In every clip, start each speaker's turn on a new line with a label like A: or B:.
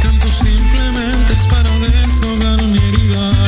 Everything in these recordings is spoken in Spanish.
A: canto simplemente es para desahogar mi herida.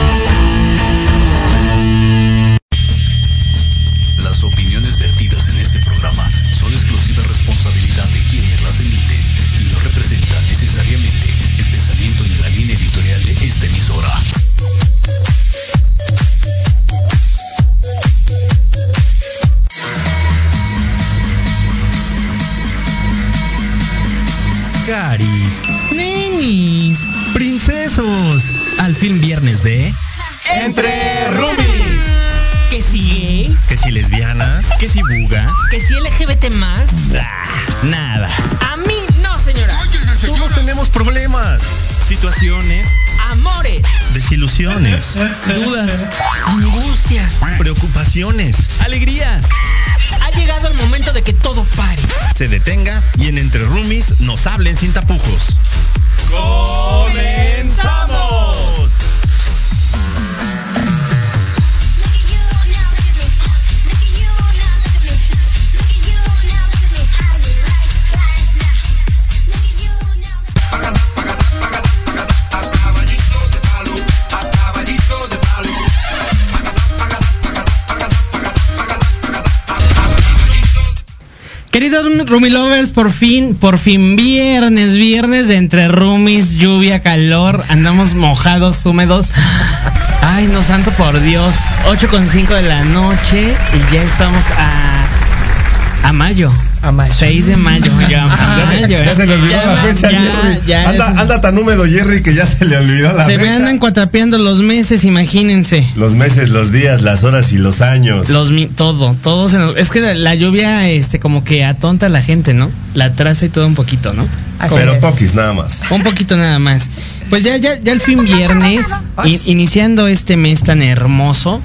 B: Al fin viernes de...
C: Entre Rumis. Que
D: si.
E: Que si lesbiana.
B: Que si buga. Que si
C: LGBT más.
B: Ah, nada.
C: A mí no, señora.
E: Señora. Todos tenemos problemas. Situaciones.
C: Amores.
E: Desilusiones. dudas.
C: Angustias.
E: Preocupaciones.
B: Alegrías.
C: Ha llegado el momento de que todo pare.
E: Se detenga y en Entre Rumis nos hablen sin tapujos.
C: ¡Comenzamos!
D: queridos Rumi Lovers, por fin, por fin viernes, viernes de entre roomies, lluvia, calor, andamos mojados, húmedos. Ay, no santo por Dios. 8.5 de la noche y ya estamos a, a mayo.
F: A mayo.
D: 6 de mayo. Ya,
E: Ya, se, ya se le olvidó
D: Ya,
E: la fecha,
D: ya,
E: Jerry.
D: ya
E: anda,
D: es-
E: anda tan húmedo, Jerry, que ya se le olvidó la
D: Se me
E: fecha.
D: andan cuatrapeando los meses, imagínense.
E: Los meses, los días, las horas y los años.
D: Los todo, todo se nos- es que la, la lluvia este como que atonta a la gente, ¿no? La atrasa y todo un poquito, ¿no?
F: Así
E: Pero
F: es.
E: poquis, nada más.
D: Un poquito nada más. Pues ya ya ya el fin viernes in- iniciando este mes tan hermoso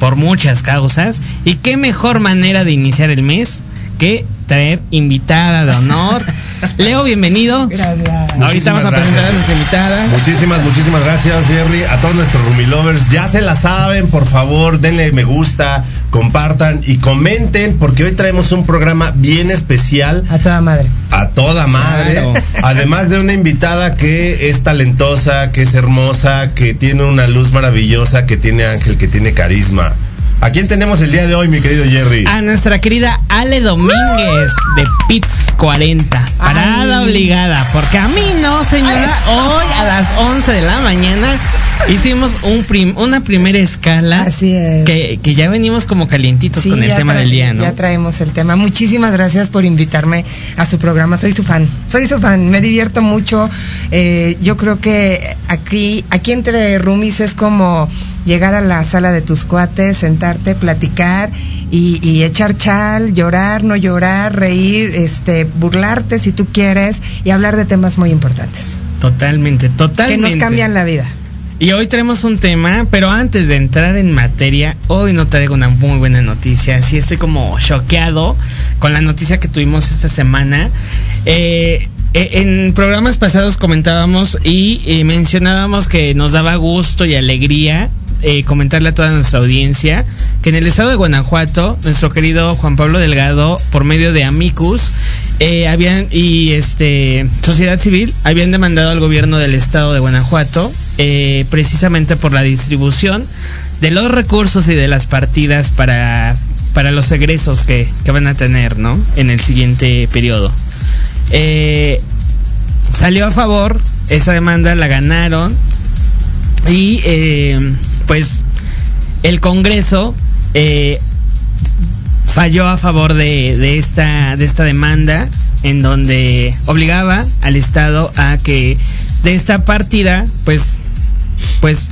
D: por muchas causas y qué mejor manera de iniciar el mes que traer invitada de honor. Leo, bienvenido.
F: Gracias.
D: Ahorita
E: Muchísimas
D: vamos a presentar a nuestra invitada.
E: Muchísimas, muchísimas gracias, Jerry. A todos nuestros Rumi Lovers, ya se la saben, por favor, denle me gusta, compartan y comenten, porque hoy traemos un programa bien especial
F: A toda madre.
E: a toda madre.
D: Claro.
E: Además de una invitada que es talentosa, que es hermosa, que tiene una luz maravillosa, que tiene ángel, que tiene carisma. ¿A quién tenemos el día de hoy, mi querido Jerry?
D: A nuestra querida Ale Domínguez de Pits 40. Parada
F: Ay.
D: obligada. Porque a mí no, señora. Hoy a las 11 de la mañana hicimos un prim- una primera escala.
F: Así es.
D: Que, que ya venimos como calientitos
F: Sí,
D: con el
F: ya
D: tema del día, ¿no?
F: Ya traemos el tema. Muchísimas gracias por invitarme a su programa. Soy su fan. Soy su fan. Me divierto mucho. Eh, yo creo que aquí, aquí entre roomies es como llegar a la sala de tus cuates, sentarte, platicar y, y echar chal, llorar, no llorar, reír, este, burlarte si tú quieres y hablar de temas muy importantes
D: Totalmente,
F: que
D: totalmente.
F: nos cambian la vida.
D: Y hoy tenemos un tema, pero antes de entrar en materia, hoy no traigo una muy buena noticia. Sí, estoy como choqueado con la noticia que tuvimos esta semana. Eh, eh, en programas pasados comentábamos y mencionábamos que nos daba gusto y alegría eh, comentarle a toda nuestra audiencia que en el estado de Guanajuato, nuestro querido Juan Pablo Delgado, por medio de Amicus, eh, habían y este sociedad civil habían demandado al gobierno del estado de Guanajuato eh, precisamente por la distribución de los recursos y de las partidas para para los egresos que, que van a tener no en el siguiente periodo. Salió a favor esa demanda la ganaron y pues el Congreso eh, falló a favor de, de esta de esta demanda en donde obligaba al Estado a que de esta partida pues pues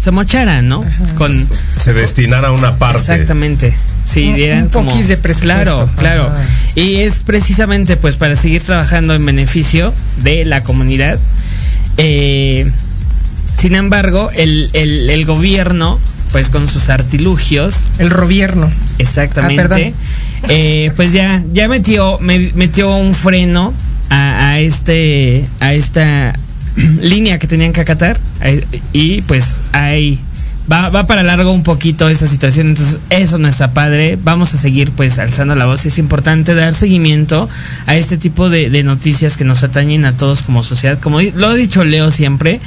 D: se mochara, ¿no? Con
E: Se destinara una parte.
D: exactamente. Sí,
F: Un-
D: dieran
F: un
D: como-
F: poquis de presupuesto.
D: Claro, claro.
F: Ajá.
D: Y es precisamente pues para seguir trabajando en beneficio de la comunidad. Eh, sin embargo, el, el, el gobierno, pues con sus artilugios,
F: El gobierno.
D: exactamente,
F: Ah,
D: eh, pues ya, ya metió, me- metió un freno a, a este, a esta línea que tenían que acatar. eh, Y pues hay va, va para largo un poquito esa situación, entonces eso no está padre. Vamos a seguir pues alzando la voz. Es importante dar seguimiento a este tipo de, de noticias que nos atañen a todos como sociedad. Como lo ha dicho Leo siempre,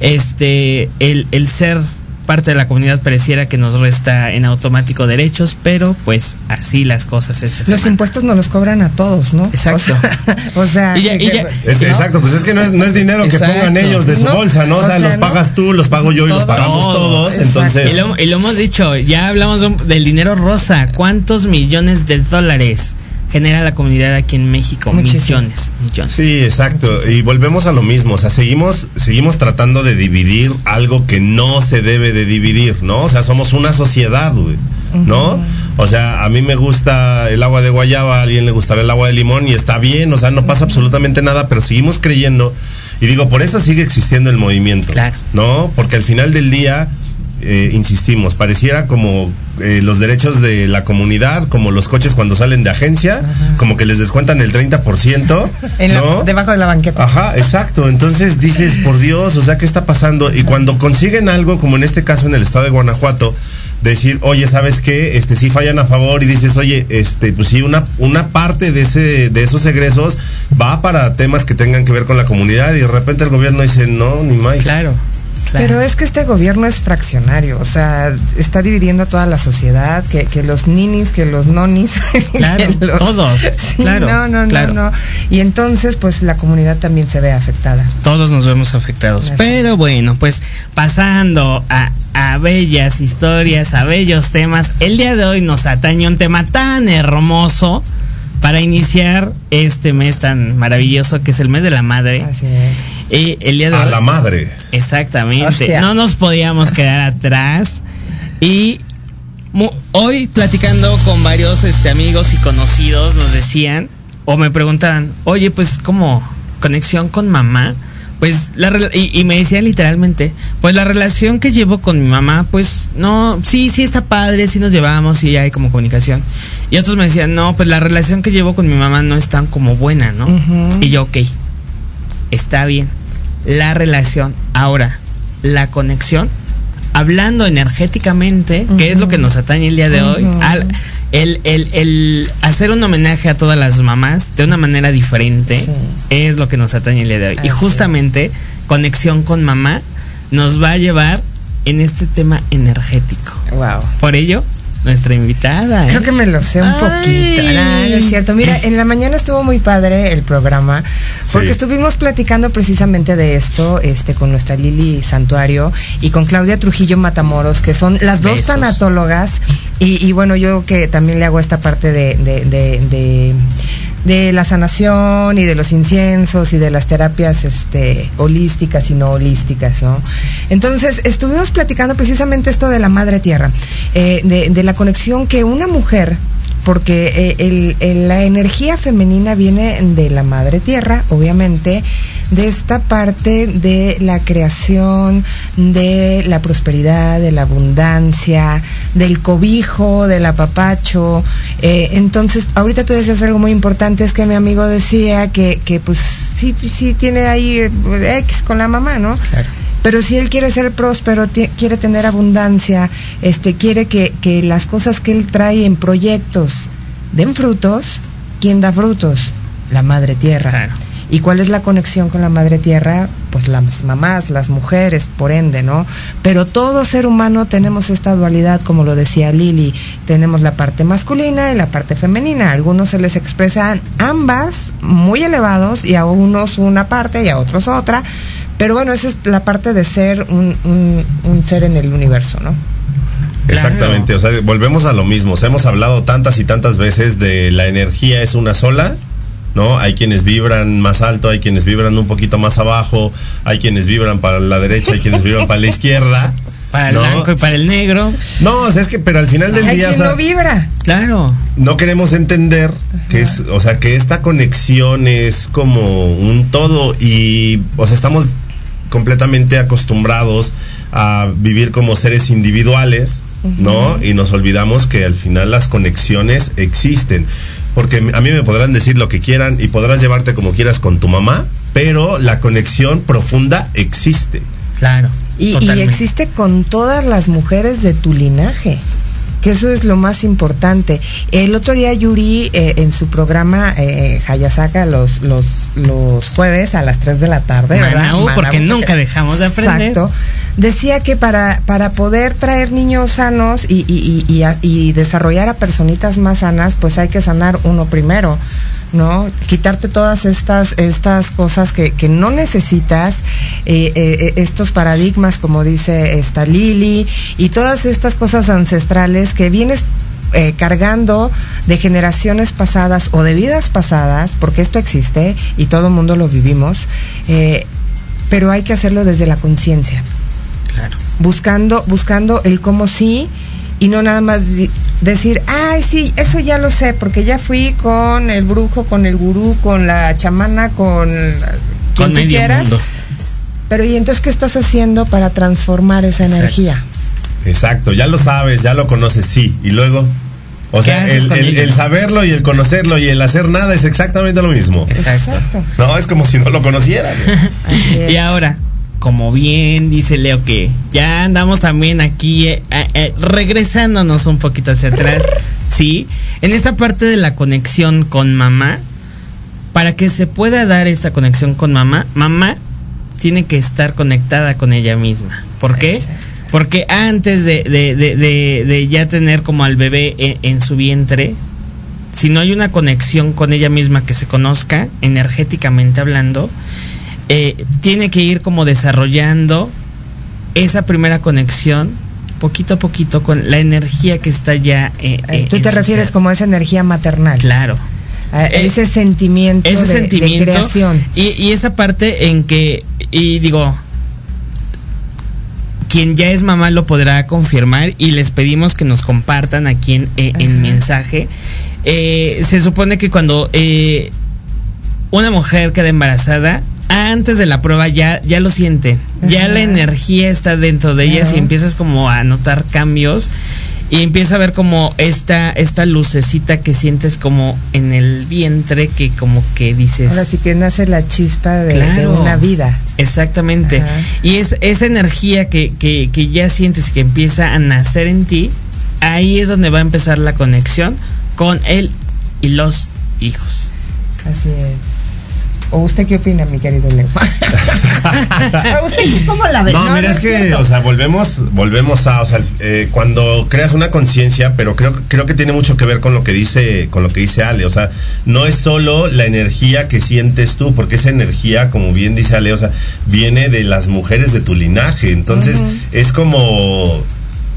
D: este el, el ser parte de la comunidad pareciera que nos resta en automático derechos, pero pues así las cosas esta
F: Los
D: semana.
F: impuestos nos los cobran a todos, ¿no?
D: Exacto.
F: O sea, o sea,
D: Y ya- y
F: que-
D: ya-
E: Es-
F: ¿no?
E: Exacto, pues es que no es, no es dinero que pongan ellos de su
F: No,
E: bolsa, ¿no? O
F: o
E: sea,
F: sea,
E: los
F: no.
E: pagas tú, los pago yo y los pagamos todos.
F: Exacto.
E: Entonces,
D: Y lo, y lo hemos dicho, ya hablamos de un- del dinero rosa. ¿Cuántos millones de dólares genera la comunidad aquí en México?
F: Muchísimo.
D: Millones, millones.
E: Sí, exacto. Y volvemos a lo mismo. O sea, seguimos, seguimos tratando de dividir algo que no se debe de dividir, ¿no? O sea, somos una sociedad, güey. ¿No? O sea, a mí me gusta el agua de guayaba, a alguien le gustará el agua de limón y está bien, o sea, no pasa absolutamente nada, pero seguimos creyendo. Y digo, por eso sigue existiendo el movimiento.
D: Claro.
E: ¿No? Porque al final del día, eh, insistimos, pareciera como eh, los derechos de la comunidad, como los coches cuando salen de agencia, como que les descuentan el 30%.
F: en la-
E: ¿no?
F: debajo de la banqueta.
E: Ajá, exacto. Entonces dices, por Dios, o sea, ¿qué está pasando? Y cuando consiguen algo, como en este caso en el estado de Guanajuato, decir, oye, ¿sabes qué? Este sí fallan a favor y dices, oye, este, pues sí, una, una parte de ese, de esos egresos va para temas que tengan que ver con la comunidad, y de repente el gobierno dice, no, ni más.
D: Claro. Claro.
F: Pero es que este gobierno es fraccionario, o sea, está dividiendo a toda la sociedad, que, que los ninis, que los nonis.
D: Claro,
F: que los-
D: todos,
F: Sí,
D: claro,
F: no, no,
D: claro.
F: no, no. Y entonces, pues la comunidad también se ve afectada.
D: todos nos vemos afectados. Pero bueno, pues pasando a, a bellas historias, a bellos temas, el día de hoy nos atañe un tema tan hermoso para iniciar este mes tan maravilloso que es el mes de la madre.
F: Así es.
D: Y el día de
E: A
D: hoy-
E: la madre.
D: Exactamente.
F: Hostia.
D: No nos podíamos quedar atrás. Y hoy platicando con varios este, amigos y conocidos nos decían o me preguntaban, oye, pues como conexión con mamá. Pues la rela- y, y me decían literalmente, pues la relación que llevo con mi mamá, pues no, sí, sí está padre, sí nos llevamos y hay como comunicación. Y otros me decían, no, pues la relación que llevo con mi mamá no es tan como buena, ¿no? Y yo, ok, está bien. La relación, ahora, la conexión, hablando energéticamente, que es lo que nos atañe el día de hoy, al- el, el- el hacer un homenaje a todas las mamás de una manera diferente
F: Sí.
D: es lo que nos atañe el día de hoy.
F: Así
D: y justamente, conexión con mamá nos va a llevar en este tema energético.
F: Wow.
D: Por ello, nuestra invitada. ¿eh?
F: Creo que me lo sé un
D: Ay.
F: poquito. Ah, no es cierto. Mira, en la mañana estuvo muy padre el programa porque
E: Sí.
F: estuvimos platicando precisamente de esto, este, con nuestra Lili Santuario y con Claudia Trujillo Matamoros, que son las dos
D: Besos.
F: tanatólogas. Y, y bueno, yo que también le hago esta parte de, de, de, de- de la sanación y de los inciensos y de las terapias este, holísticas y no holísticas, ¿no? Entonces, estuvimos platicando precisamente esto de la madre tierra, eh, de, de la conexión que una mujer, porque eh, el- el- la energía femenina viene de la madre tierra, obviamente, de esta parte de la creación, de la prosperidad, de la abundancia, del cobijo, del apapacho. Eh, entonces, ahorita tú decías algo muy importante, es que mi amigo decía que, que pues sí, sí tiene ahí eh, X con la mamá, ¿no?
D: Claro.
F: Pero si él quiere ser próspero, quiere tener abundancia, este, quiere que, que las cosas que él trae en proyectos den frutos, ¿quién da frutos? La madre tierra.
D: Claro.
F: ¿Y cuál es la conexión con la madre tierra? Pues las mamás, las mujeres, por ende, ¿no? Pero todo ser humano tenemos esta dualidad, como lo decía Lili. Tenemos la parte masculina y la parte femenina. A algunos se les expresan ambas muy elevados y a unos una parte y a otros otra. Pero bueno, esa es la parte de ser un, un- un ser en el universo, ¿no?
D: Claro.
E: Exactamente, o sea, volvemos a lo mismo. O sea, hemos hablado tantas y tantas veces de la energía es una sola, ¿no? Hay quienes vibran más alto, hay quienes vibran un poquito más abajo, hay quienes vibran para la derecha, hay quienes vibran para la izquierda.
D: Para el
E: ¿no?
D: blanco y para el negro.
E: No, o sea, es que, pero al final del
F: Hay
E: día, o
F: quien
E: sea,
F: no vibra.
D: Claro.
E: no queremos entender que es, o sea, que esta conexión es como un todo y, o sea, estamos completamente acostumbrados a vivir como seres individuales, ¿no? Y nos olvidamos que al final las conexiones existen. Porque a mí me podrán decir lo que quieran y podrás llevarte como quieras con tu mamá, pero la conexión profunda existe.
D: Claro.
F: Y, existe con todas las mujeres de tu linaje. Que eso es lo más importante. El otro día Yuri eh, en su programa eh, Hayasaka los, los, los jueves a las 3 de la tarde, ¿verdad?
D: Manaú, porque nunca dejamos de aprender.
F: Exacto. Decía que para, para poder traer niños sanos y, y, y, y a- y desarrollar a personitas más sanas, pues hay que sanar uno primero. ¿No? Quitarte todas estas, estas cosas que, que no necesitas, eh, eh, estos paradigmas, como dice esta Lili, y todas estas cosas ancestrales que vienes eh, cargando de generaciones pasadas o de vidas pasadas, porque esto existe y todo el mundo lo vivimos, eh, pero hay que hacerlo desde la conciencia
D: Claro.
F: buscando, buscando el cómo sí y no nada más decir, ay, sí, eso ya lo sé, porque ya fui con el brujo, con el gurú, con la chamana, con quien
D: Con
F: tú quieras.
D: mundo.
F: Pero ¿y entonces qué estás haciendo para transformar esa
D: Exacto.
F: energía?
E: Exacto, ya lo sabes, ya lo conoces, sí. Y luego, o
D: ¿Qué
E: sea, el, saberlo y el conocerlo y el hacer nada es exactamente lo mismo.
D: Exacto.
E: No, es como si no lo
F: es.
D: Y ahora, como bien dice Leo que ya andamos también aquí eh, eh, eh, regresándonos un poquito hacia atrás, sí, en esa parte de la conexión con mamá, para que se pueda dar esa conexión con mamá, mamá tiene que estar conectada con ella misma. ¿Por qué? Porque antes de, de- de- de- de ya tener como al bebé en, en su vientre, si no hay una conexión con ella misma que se conozca, energéticamente hablando, eh, tiene que ir como desarrollando esa primera conexión poquito a poquito con la energía que está ya. eh,
F: Eh,
D: eh,
F: Tú
D: en
F: te refieres
D: ser.
F: como a esa energía maternal.
D: Claro.
F: eh, ese sentimiento,
D: ese
F: de,
D: sentimiento
F: creación.
D: Y, y esa parte en que, y digo, quien ya es mamá lo podrá confirmar y les pedimos que nos compartan aquí en, en mensaje. Se supone que cuando una mujer queda embarazada, antes de la prueba ya, ya lo siente. Ya
F: Ajá.
D: la energía está dentro de ellas y empiezas como a notar cambios. Y empieza a ver como esta, esta lucecita que sientes como en el vientre que como que dices...
F: Ahora sí que nace la chispa de, una vida.
D: Exactamente.
F: Ajá.
D: Y es esa energía que, que, que ya sientes que empieza a nacer en ti, ahí es donde va a empezar la conexión con él y los hijos.
F: Así es. ¿O usted qué opina, mi querido Leo? ¿Usted cómo la ve?
E: No, mira, es que,
F: cierto.
E: o sea, volvemos, volvemos a, o sea, eh, cuando creas una conciencia, pero creo, creo que tiene mucho que ver con lo que dice, con lo que dice Ale, o sea, no es solo la energía que sientes tú, porque esa energía, como bien dice Ale, o sea, viene de las mujeres de tu linaje, entonces es como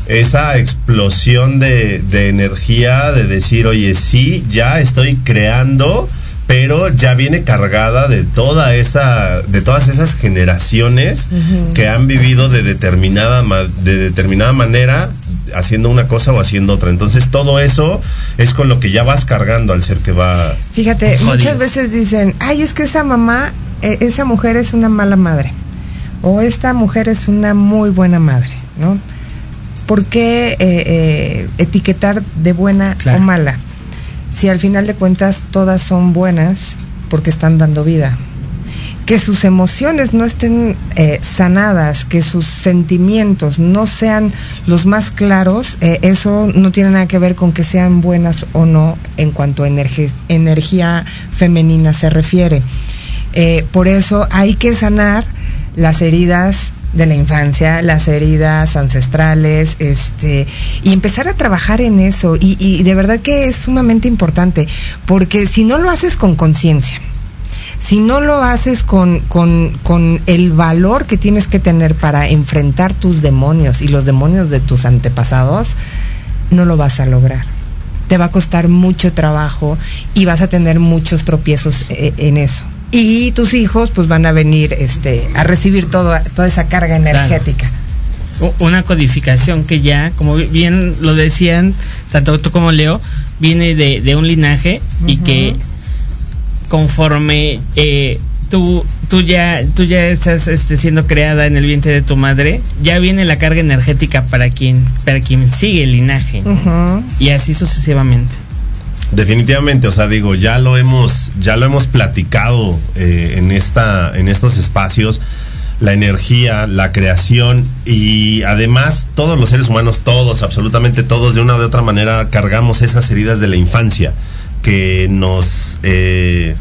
E: esa explosión de, de energía de decir, oye, sí, ya estoy creando, pero ya viene cargada de toda esa, de todas esas generaciones que han vivido de determinada, de determinada manera, haciendo una cosa o haciendo otra. Entonces todo eso es con lo que ya vas cargando al ser que va.
F: Fíjate,
D: Jodido.
F: muchas veces dicen, ay, es que esa mamá, eh, esa mujer es una mala madre. O esta mujer es una muy buena madre, ¿no? ¿Por qué eh, eh, etiquetar de buena
D: Claro.
F: o mala? Si al final de cuentas todas son buenas porque están dando vida. Que sus emociones no estén eh, sanadas, que sus sentimientos no sean los más claros, eh, eso no tiene nada que ver con que sean buenas o no en cuanto a energía femenina se refiere. Eh, por eso hay que sanar las heridas de la infancia, las heridas ancestrales, este, y empezar a trabajar en eso. Y, de verdad que es sumamente importante, porque si no lo haces con conciencia, si no lo haces con, con, con el valor que tienes que tener para enfrentar tus demonios y los demonios de tus antepasados, no lo vas a lograr. Te va a costar mucho trabajo y vas a tener muchos tropiezos eh, en eso. Y tus hijos pues van a venir este, a recibir todo, toda esa carga energética.
D: Una codificación que ya, como bien lo decían, tanto tú como Leo, viene de, de un linaje y que conforme eh, tú, tú, ya, tú ya estás este, siendo creada en el vientre de tu madre, ya viene la carga energética para quien, para quien sigue el linaje. Y así sucesivamente.
E: Definitivamente, o sea, digo, ya lo hemos, ya lo hemos platicado eh, en esta, en estos espacios, la energía, la creación y además todos los seres humanos, todos, absolutamente todos, de una u otra manera cargamos esas heridas de la infancia que nos eh,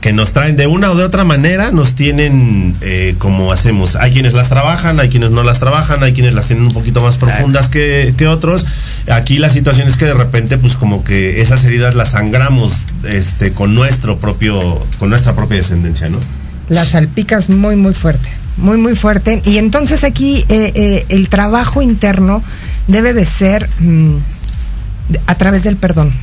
E: que nos traen de una o de otra manera, nos tienen eh, como hacemos. Hay quienes las trabajan, hay quienes no las trabajan, hay quienes las tienen un poquito más profundas que, que otros. Aquí la situación es que de repente, pues como que esas heridas las sangramos este, con nuestro propio, con nuestra propia descendencia, ¿no?
F: las salpicas muy muy fuerte, muy muy fuerte. Y entonces aquí eh, eh, el trabajo interno debe de ser mm, a través del perdón,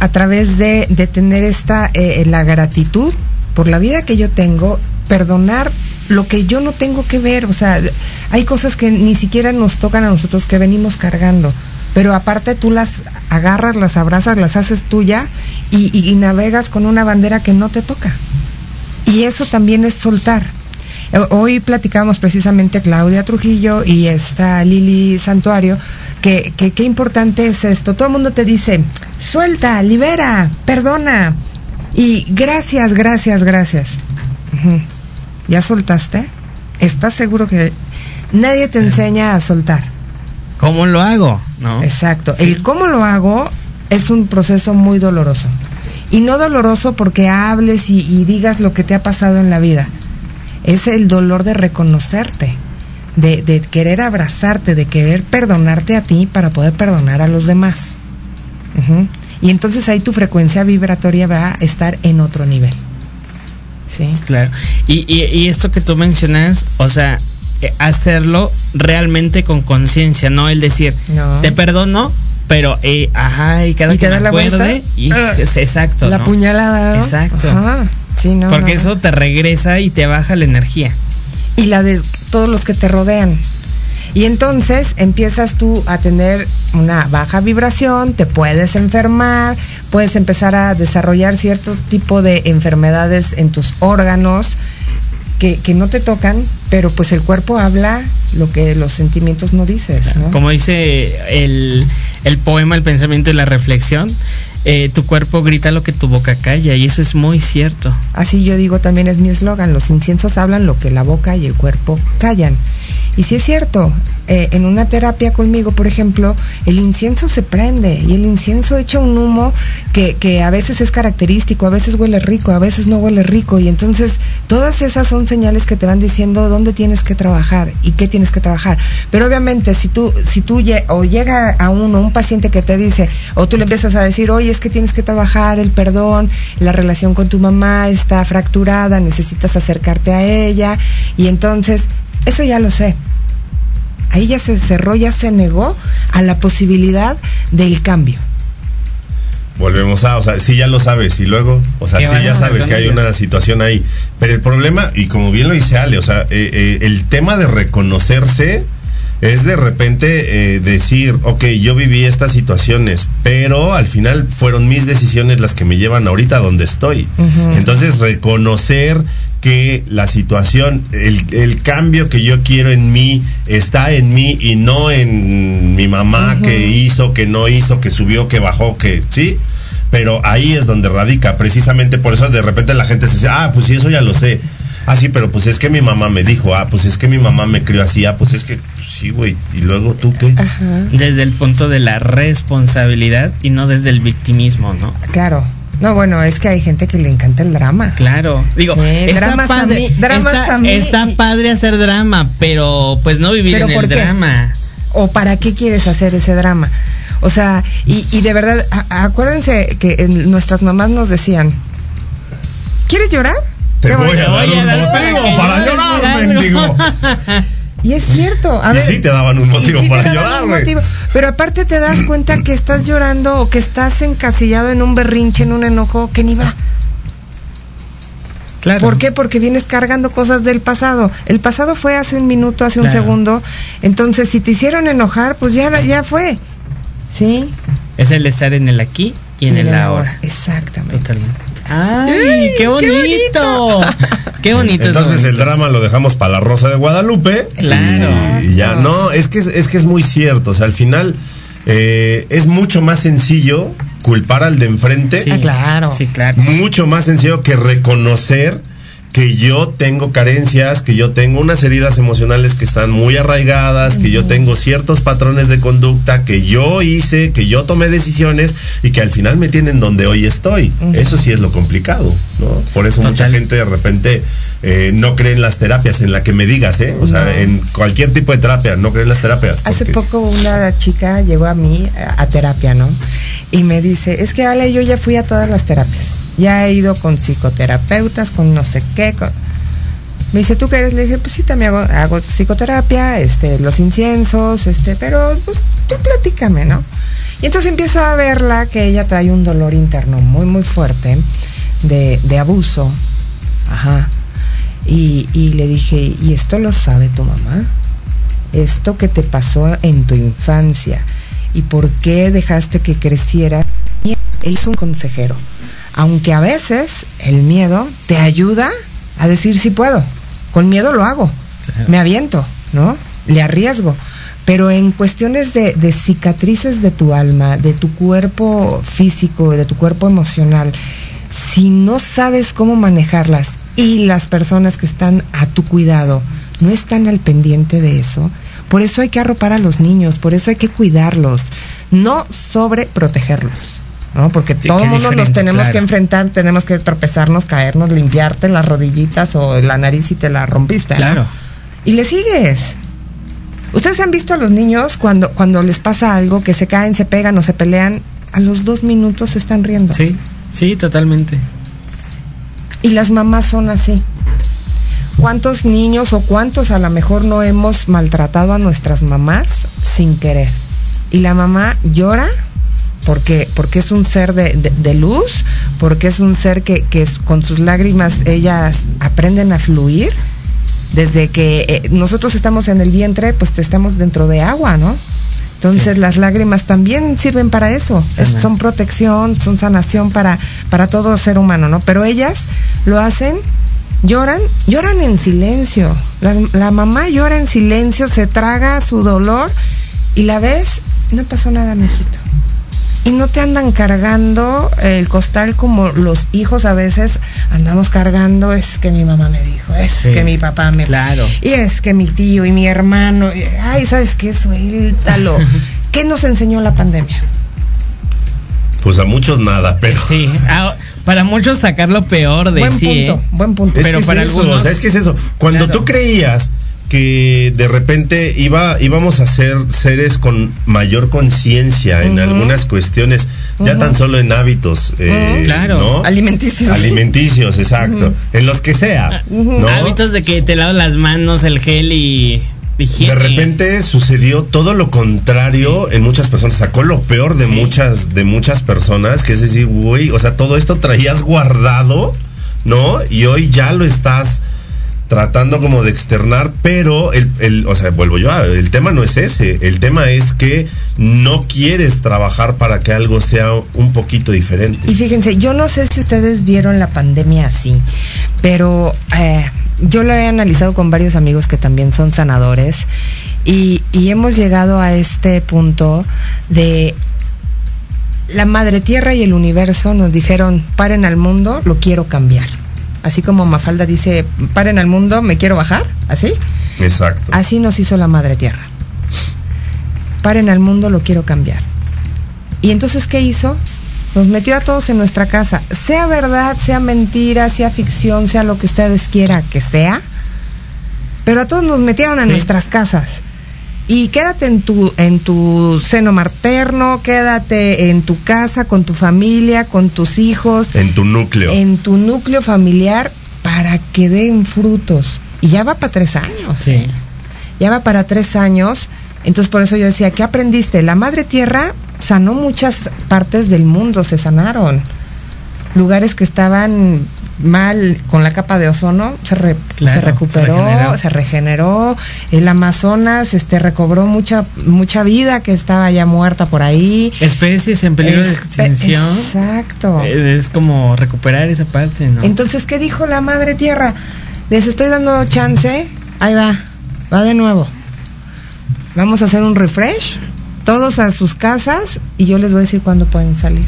F: a través de, de tener esta eh, la gratitud por la vida que yo tengo, perdonar lo que yo no tengo que ver, o sea, hay cosas que ni siquiera nos tocan a nosotros que venimos cargando, pero aparte tú las agarras, las abrazas, las haces tuya y, y- y navegas con una bandera que no te toca. Y eso también es soltar. Eh, Hoy platicamos precisamente Claudia Trujillo y esta Lili Santuario, que que qué importante es esto. Todo el mundo te dice, suelta, libera, perdona. Y gracias, gracias, gracias. ¿Ya soltaste? ¿Estás seguro que nadie te enseña a soltar?
D: ¿Cómo lo hago? ¿No?
F: Exacto. El cómo lo hago es un proceso muy doloroso. Y no doloroso porque hables y, y digas lo que te ha pasado en la vida. Es el dolor de reconocerte, de, de querer abrazarte, de querer perdonarte a ti para poder perdonar a los demás. Y entonces ahí tu frecuencia vibratoria va a estar en otro nivel. ¿Sí?
D: Claro. Y, y, y esto que tú mencionas, o sea, eh, hacerlo realmente con conciencia, no el decir,
F: No.
D: te perdono, pero, eh, ajá, y cada
F: ¿Y
D: que
F: te
D: me acuerde, y-
F: Ah.
D: es- exacto.
F: La
D: ¿no?
F: puñalada. ¿no?
D: Exacto.
F: Ajá. Sí, no,
D: Porque eso te regresa y te baja la energía.
F: Y la de todos los que te rodean. Y entonces empiezas tú a tener una baja vibración, te puedes enfermar, puedes empezar a desarrollar cierto tipo de enfermedades en tus órganos que, que no te tocan, pero pues el cuerpo habla lo que los sentimientos no dices.
D: Como dice el, el poema, el pensamiento y la reflexión, eh, tu cuerpo grita lo que tu boca calla y eso es muy cierto.
F: Así yo digo también es mi eslogan, los inciensos hablan lo que la boca y el cuerpo callan. Y sí es cierto, eh, en una terapia conmigo, por ejemplo, el incienso se prende y el incienso echa un humo que, que a veces es característico, a veces huele rico, a veces no huele rico. Y entonces todas esas son señales que te van diciendo dónde tienes que trabajar y qué tienes que trabajar. Pero obviamente si tú, si tú o llega a uno, un paciente que te dice, o tú le empiezas a decir, oye, es que tienes que trabajar el perdón, la relación con tu mamá está fracturada, necesitas acercarte a ella, y entonces, eso ya lo sé. Ahí ya se cerró, ya se negó a la posibilidad del cambio.
E: Volvemos a, o sea, sí ya lo sabes y luego, o sea,
D: ¿Qué
E: sí ya sabes que hay una situación ahí. Pero el problema, y como bien lo dice Ale, o sea, eh, eh, el tema de reconocerse es de repente eh, decir, ok, yo viví estas situaciones, pero al final fueron mis decisiones las que me llevan ahorita a donde estoy. Entonces, reconocer que la situación, el, el cambio que yo quiero en mí está en mí y no en mi mamá que hizo, que no hizo, que subió, que bajó, que sí. Pero ahí es donde radica, precisamente por eso de repente la gente se dice, ah, pues sí, eso ya lo sé. Ah, sí, pero pues es que mi mamá me dijo, ah, pues es que mi mamá me crió así, ah, pues es que pues sí, güey. ¿Y luego tú qué?
D: Desde el punto de la responsabilidad y no desde el victimismo, ¿no?
F: Claro. No, bueno, es que hay gente que le encanta el drama.
D: Claro, digo,
F: Sí,
D: está
F: dramas a
D: padre,
F: mí- dramas
D: está,
F: a mí
D: está
F: y-
D: padre hacer drama, pero pues no vivir
F: ¿Pero
D: en
F: por
D: el
F: qué?
D: drama.
F: o para qué quieres hacer ese drama. O sea, y, y de verdad, a- acuérdense que nuestras mamás nos decían, ¿quieres llorar?
E: Te voy a dar
D: voy a
E: un
D: dar para
E: motivo para llorar, mendigo.
F: Y es cierto, a
E: Y
F: ver.
E: sí te daban un motivo
F: sí
E: para llorar,
F: motivo. Pero aparte te das cuenta que estás llorando o que estás encasillado en un berrinche, en un enojo que ni va.
D: Claro.
F: ¿Por qué? Porque vienes cargando cosas del pasado. El pasado fue hace un minuto, hace un segundo. Entonces, si te hicieron enojar, pues ya, ya fue. ¿Sí?
D: Es el estar en el aquí y en el ahora.
F: Exactamente.
D: Totalmente. ¡Ay,
F: ¡Ay,
D: qué
F: qué
D: bonito! Qué bonito. es
E: Entonces
D: bonito.
E: el drama lo dejamos para la Rosa de Guadalupe.
D: Claro.
E: Y ya, no, es que es, es que es muy cierto. O sea, al final eh, es mucho más sencillo culpar al de enfrente.
D: Sí.
F: Claro.
D: Sí, claro.
E: Mucho más sencillo que reconocer que yo tengo carencias, que yo tengo unas heridas emocionales que están muy arraigadas, que yo tengo ciertos patrones de conducta que yo hice, que yo tomé decisiones y que al final me tienen donde hoy estoy. Eso sí es lo complicado, ¿no? Por eso mucha gente de repente eh, no cree en las terapias, en la que me digas, ¿eh? O sea, en cualquier tipo de terapia, no cree en las terapias.
F: Hace
E: porque-
F: poco una chica llegó a mí a, a terapia, ¿no? Y me dice, es que Ale, yo ya fui a todas las terapias. Ya he ido con psicoterapeutas, con no sé qué. con-". Me dice, ¿tú qué eres? Le dije, pues sí, también hago, psicoterapia, este, los inciensos, este, pero pues tú platícame, ¿no? Y entonces empiezo a verla que ella trae un dolor interno muy, muy fuerte de, de abuso. Ajá. Y, y le dije, ¿y esto lo sabe tu mamá? esto que te pasó en tu infancia y por qué dejaste que creciera. Él es un consejero, aunque a veces el miedo te ayuda a decir si puedo. Con miedo lo hago, me aviento, ¿no? Le arriesgo. Pero en cuestiones de, de cicatrices de tu alma, de tu cuerpo físico, de tu cuerpo emocional, si no sabes cómo manejarlas y las personas que están a tu cuidado no están al pendiente de eso, por eso hay que arropar a los niños, por eso hay que cuidarlos, no sobreprotegerlos. ¿No? Porque
D: Sí,
F: todo
D: que
F: el
D: es
F: mundo nos tenemos
D: claro.
F: que enfrentar, tenemos que tropezarnos, caernos, limpiarte las rodillitas o la nariz y te la rompiste. ¿no?
D: Claro.
F: Y le sigues. Ustedes han visto a los niños cuando, cuando les pasa algo, que se caen, se pegan o se pelean, a los dos minutos se están riendo.
D: Sí, sí, totalmente.
F: Y las mamás son así. ¿Cuántos niños o cuántos a lo mejor no hemos maltratado a nuestras mamás sin querer? y la mamá llora porque, porque es un ser de, luz, porque es un ser que, que, con sus lágrimas ellas aprenden a fluir. Desde que eh, nosotros estamos en el vientre, pues estamos dentro de agua, ¿no? Entonces las lágrimas también sirven para eso, son protección, son sanación para, para todo ser humano, ¿no? Pero ellas lo hacen, lloran, lloran en silencio. La, mamá llora en silencio, se traga su dolor y la ves, no pasó nada, mijito y no te andan cargando el costal como los hijos a veces andamos cargando, es que mi mamá me dijo, es que mi papá me...
D: Claro.
F: Y es que mi tío y mi hermano, ay, ¿sabes qué? Suéltalo. ¿Qué nos enseñó la pandemia?
E: Pues a muchos nada, pero...
D: Sí, para muchos sacar lo peor de
F: buen
D: sí.
F: Punto, ¿eh? Buen punto,
D: Pero para algunos...
E: es que es eso. Cuando tú creías que de repente iba, íbamos a ser seres con mayor conciencia en algunas cuestiones, ya tan solo en hábitos, eh,
D: claro,
F: alimenticios.
E: Alimenticios, exacto, en los que sea.
D: Hábitos de que te lavas las manos, el gel y
E: de repente sucedió todo lo contrario en muchas personas. Sacó lo peor de muchas, de muchas personas, que es decir, güey, o sea, todo esto traías guardado, ¿no? Y hoy ya lo estás tratando como de externar, pero el, el, o sea, vuelvo yo, el tema no es ese, el tema es que no quieres trabajar para que algo sea un poquito diferente.
F: Y fíjense, yo no sé si ustedes vieron la pandemia así, pero eh, yo lo he analizado con varios amigos que también son sanadores y, y hemos llegado a este punto de la madre tierra y el universo nos dijeron, paren al mundo, lo quiero cambiar así como Mafalda dice, paren al mundo, me quiero bajar, así.
E: Exacto.
F: Así nos hizo la Madre Tierra. Paren al mundo, lo quiero cambiar. Y entonces, ¿qué hizo? Nos metió a todos en nuestra casa. Sea verdad, sea mentira, sea ficción, sea lo que ustedes quieran que sea. Pero a todos nos metieron a nuestras casas y quédate en tu en tu seno materno, quédate en tu casa con tu familia, con tus hijos,
E: en tu núcleo,
F: en tu núcleo familiar para que den frutos. Y ya va para tres años.
D: Sí.
F: Ya va para tres años. Entonces por eso yo decía, ¿qué aprendiste? La Madre Tierra sanó muchas partes del mundo, se sanaron. Lugares que estaban mal con la capa de ozono, se, se recuperó, se regeneró. El Amazonas este, recobró mucha, mucha vida que estaba ya muerta por ahí.
D: Especies en peligro de extinción.
F: Exacto.
D: Es como recuperar esa parte, ¿no?
F: Entonces, ¿qué dijo la Madre Tierra? Les estoy dando chance, ahí va, va de nuevo. Vamos a hacer un refresh, todos a sus casas y yo les voy a decir cuándo pueden salir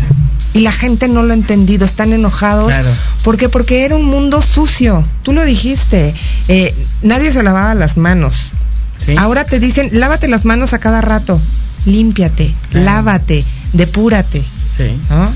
F: y la gente no lo ha entendido, están enojados. ¿Por qué? Porque era un mundo sucio. Tú lo dijiste. Eh, nadie se lavaba las manos. Ahora te dicen, lávate las manos a cada rato. Límpiate, lávate, depúrate.
D: Sí.
F: ¿No?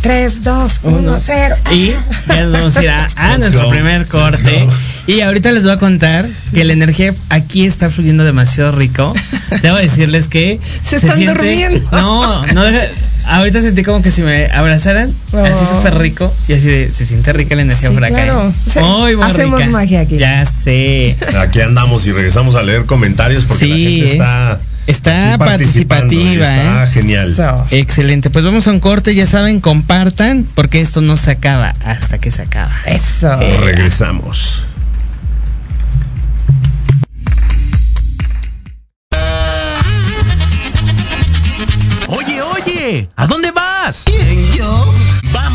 F: 3, 2, 1, 0.
D: Y ya nos vamos a ir a, nuestro primer corte. Y ahorita les voy a contar que la energía aquí está fluyendo demasiado rico. Debo decirles que.
F: Se, están durmiendo.
D: No, no deja, Ahorita sentí como que si me abrazaran, así súper rico, y así de, se siente rica la energía por acá.
F: Claro.
D: Muy,
F: Hacemos magia aquí.
D: Ya sé.
E: Aquí andamos y regresamos a leer comentarios porque la gente está.
D: Está participativa,
E: está
D: ¿eh?
E: genial.
D: Excelente. Pues vamos a un corte, ya saben, compartan, porque esto no se acaba hasta que se acaba.
F: Eso.
E: regresamos.
A: ¿A dónde vas?
C: ¿Quién, yo?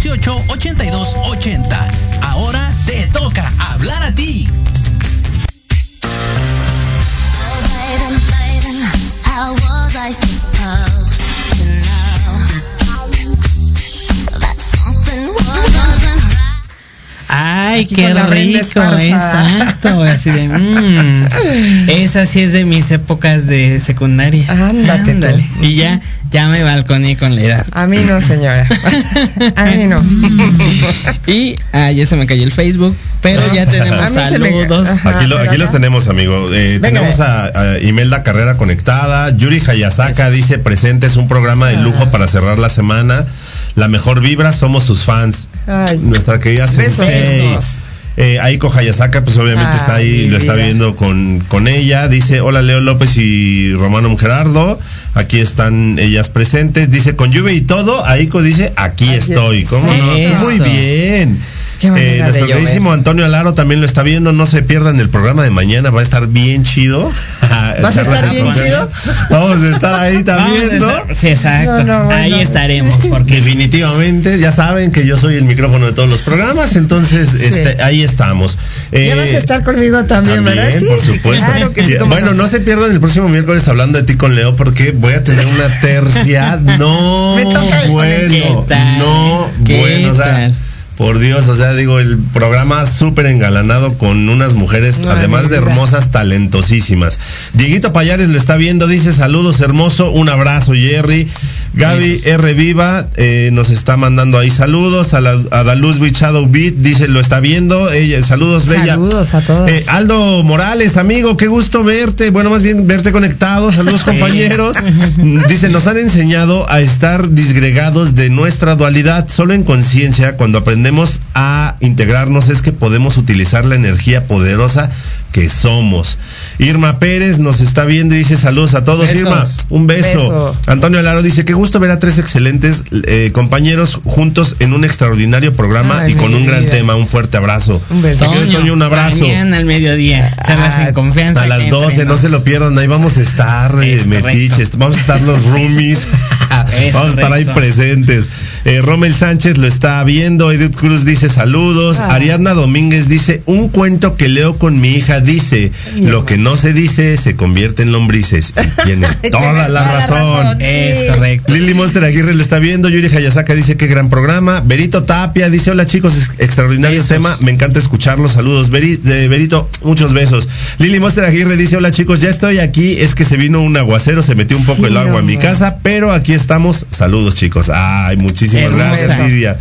A: 64 18 82 80. Ahora te toca hablar a ti.
D: Ay,
F: Aquí
D: qué rico, exacto. Así de, mm, esa sí es de mis épocas de secundaria.
F: Ándate tú.
D: Y ya, ya me balconé con la edad.
F: A mí no, señora. A mí no.
D: Y ah, ya se me cayó el Facebook, pero ya tenemos
F: me-
D: saludos.
E: Aquí, lo- aquí los tenemos, amigo. Eh,
F: Venga.
E: tenemos a, a Imelda Carrera conectada. Yuri Hayasaka dice presente, es un programa de lujo
F: Ah.
E: para cerrar la semana. La mejor vibra, somos sus fans.
F: Ay.
E: Nuestra querida. Sensei.
F: Besos.
E: Eh, Aiko Hayasaka, pues obviamente está ahí,
F: mi
E: lo está viendo con, con ella. Dice, hola Leo López y Romano Gerardo. Aquí están ellas presentes. Dice, con lluvia y todo, Aiko dice, aquí estoy. ¿Cómo no? Muy bien. Eh, nuestro queridísimo Antonio Alaro también lo está viendo. No se pierdan el programa de mañana, va a estar bien chido.
F: ¿Vas a estar bien chido?
E: Vamos a estar ahí también, ¿no?
D: estar- Sí, exacto.
F: No, no, bueno.
D: Ahí estaremos, porque
E: Definitivamente, ya saben que yo soy el micrófono de todos los programas, entonces este, ahí estamos.
F: Ya
E: Eh,
F: vas a estar conmigo también, ¿verdad?
E: también,
F: Sí.
E: por supuesto.
F: Claro que sí,
E: Y,
F: cómo
E: bueno, no. se pierdan el próximo miércoles hablando de ti con Leo porque voy a tener una tercia. No,
F: Me toca
E: bueno, no,
D: ¿Qué
E: bueno, o sea. Por Dios, o sea, digo, el programa súper engalanado con unas mujeres, además de hermosas, talentosísimas. Dieguito Payares lo está viendo, dice saludos, hermoso, un abrazo, Jerry. Gaby. R. Viva eh, nos está mandando ahí saludos. A, la, a Daluz Beat Shadow Beat dice, lo está viendo. Ella, saludos, Bella.
F: Saludos a todos.
E: Eh, Aldo Morales, amigo, qué gusto verte. Bueno, más bien verte conectado. Saludos, compañeros. Dice, nos han enseñado a estar disgregados de nuestra dualidad. Solo en conciencia, cuando aprendemos a integrarnos, es que podemos utilizar la energía poderosa que somos. Irma Pérez nos está viendo y dice saludos a todos.
D: Besos.
E: Irma, un beso.
F: Beso.
E: Antonio Alaro dice, qué gusto ver a tres excelentes eh, compañeros juntos en un extraordinario programa
F: Ay,
E: y con un gran
F: vida.
E: tema. Un fuerte abrazo.
F: Un beso.
E: Te quiero, Toño, un abrazo.
D: Mañana al mediodía. Charlas
F: Ah,
D: sin confianza.
E: A las
D: aquí
E: 12,
D: entre
E: no se lo pierdan, ahí vamos a estar, eh,
D: Es
E: metiches, vamos a estar los roomies,
D: Es
E: vamos a estar ahí presentes. Eh, Rommel Sánchez lo está viendo, Edith Cruz dice saludos,
F: Ah.
E: Ariadna Domínguez dice, un cuento que leo con mi hija dice, lo que no se dice se convierte en lombrices. Y tiene toda la razón.
D: Es
F: Sí.
D: correcto.
E: Lili Monster Aguirre lo está viendo, Yuri Hayasaka dice que gran programa, Berito Tapia dice hola chicos, es- extraordinario
D: Besos.
E: tema, me encanta escucharlos, saludos, Beri- eh, Berito, muchos besos. Lili Monster Aguirre dice hola chicos, ya estoy aquí, es que se vino un aguacero, se metió un poco
F: Sí,
E: el agua
F: no,
E: en mi casa, pero aquí estamos, saludos chicos, ay, muchísimas
D: Hermosa.
E: gracias Lidia.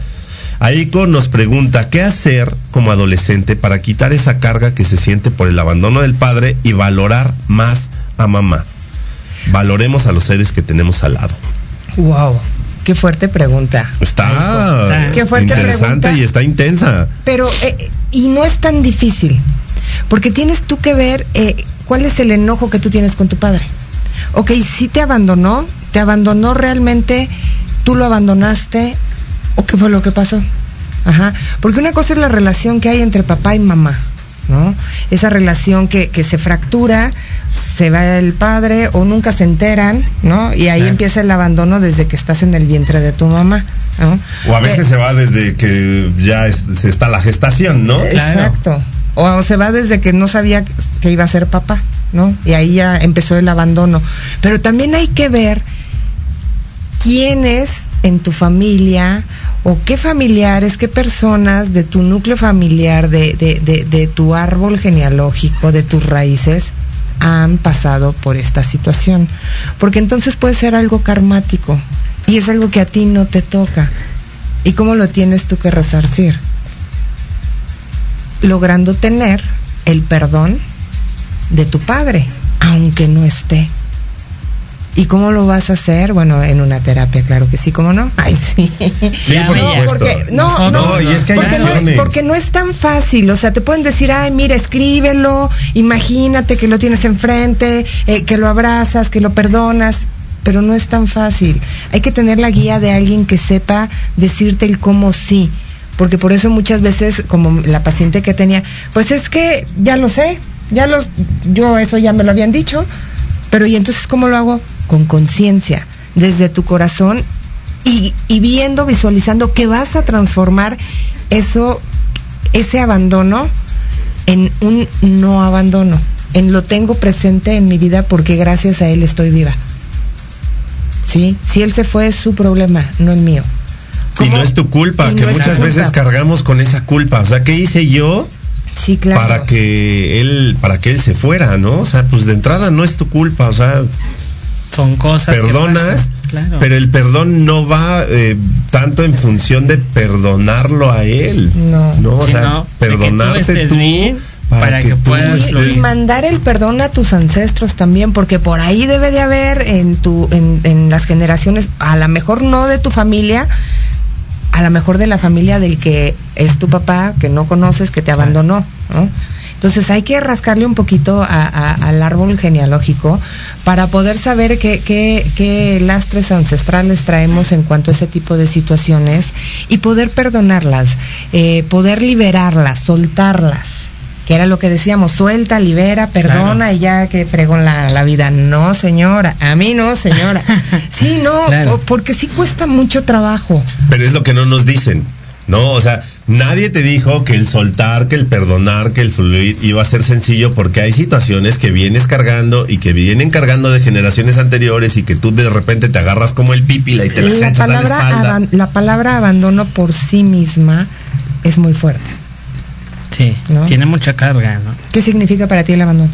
E: Aiko nos pregunta, ¿qué hacer como adolescente para quitar esa carga que se siente por el abandono del padre y valorar más a mamá? Valoremos a los seres que tenemos al lado.
F: Wow. Qué fuerte pregunta.
E: Está
F: Qué fuerte
E: interesante
F: pregunta.
E: y está intensa.
F: Pero, eh, y no es tan difícil, porque tienes tú que ver eh, cuál es el enojo que tú tienes con tu padre. Ok, si te abandonó, te abandonó realmente, tú lo abandonaste, o qué fue lo que pasó. Ajá. Porque una cosa es la relación que hay entre papá y mamá, ¿no? Esa relación que, que se fractura, se va el padre o nunca se enteran, ¿no? Y ahí empieza el abandono desde que estás en el vientre de tu mamá, ¿no?
E: O a veces
F: Eh,
E: se va desde que ya es- se está la gestación, ¿no?
D: Claro.
F: Exacto. O se va desde que no sabía que iba a ser papá, ¿no? Y ahí ya empezó el abandono. Pero también hay que ver quiénes en tu familia o qué familiares, qué personas de tu núcleo familiar, de, de tu árbol genealógico, de tus raíces, han pasado por esta situación. Porque entonces puede ser algo karmático y es algo que a ti no te toca. ¿Y cómo lo tienes tú que resarcir? Logrando tener el perdón de tu padre, aunque no esté. ¿Y cómo lo vas a hacer? Bueno, en una terapia, claro que sí, ¿cómo no? Ay, sí.
E: Sí, por supuesto.
F: Porque, no, no,
E: No, y es que
F: porque, no es, porque no es tan fácil. O sea, te pueden decir, ay, mira, escríbelo, imagínate que lo tienes enfrente, eh, que lo abrazas, que lo perdonas. Pero no es tan fácil. Hay que tener la guía de alguien que sepa decirte el cómo sí. Porque por eso muchas veces, como la paciente que tenía, pues es que ya lo sé, ya los, yo eso ya me lo habían dicho, pero ¿y entonces cómo lo hago? Con conciencia, desde tu corazón y, viendo, visualizando que vas a transformar eso, ese abandono en un no abandono, en lo tengo presente en mi vida porque gracias a él estoy viva. ¿Sí? Si él se fue es su problema, no el mío.
E: Y no es tu culpa,
F: Y
E: que
F: no
E: muchas
F: culpa.
E: veces cargamos con esa culpa. O sea, ¿qué hice yo
F: Sí, claro.
E: para que él, para que él se fuera, no? O sea, pues de entrada no es tu culpa, o sea,
D: Son cosas. que
E: perdonas,
D: pasan. Claro.
E: pero el perdón no va eh, tanto en función de perdonarlo a él.
F: No.
E: No, o sea,
D: no, de que tú
E: perdonarte
D: estés
E: tú
D: bien para que
E: tú
D: puedas
F: Y, y mandar el perdón a tus ancestros también, porque por ahí debe de haber en tu, en, en las generaciones, a lo mejor no de tu familia, a lo mejor de la familia del que es tu papá, que no conoces, que te abandonó, ¿no? Entonces hay que rascarle un poquito a- a- al árbol genealógico para poder saber qué, qué- qué lastres ancestrales traemos en cuanto a ese tipo de situaciones y poder perdonarlas, eh, poder liberarlas, soltarlas que era lo que decíamos, suelta, libera, perdona
D: Claro.
F: y ya que fregó la, la vida. No, señora, a mí no, señora. Sí, no,
D: Claro.
F: porque sí cuesta mucho trabajo.
E: Pero es lo que no nos dicen, ¿no? O sea, nadie te dijo que el soltar, que el perdonar, que el fluir iba a ser sencillo porque hay situaciones que vienes cargando y que vienen cargando de generaciones anteriores y que tú de repente te agarras como el pípila y te las
F: La
E: echas a la
F: palabra,
E: espalda.
F: la palabra abandono por sí misma es muy fuerte.
D: Sí,
F: ¿no?
D: tiene mucha carga, ¿no?
F: ¿Qué significa para ti el abandono?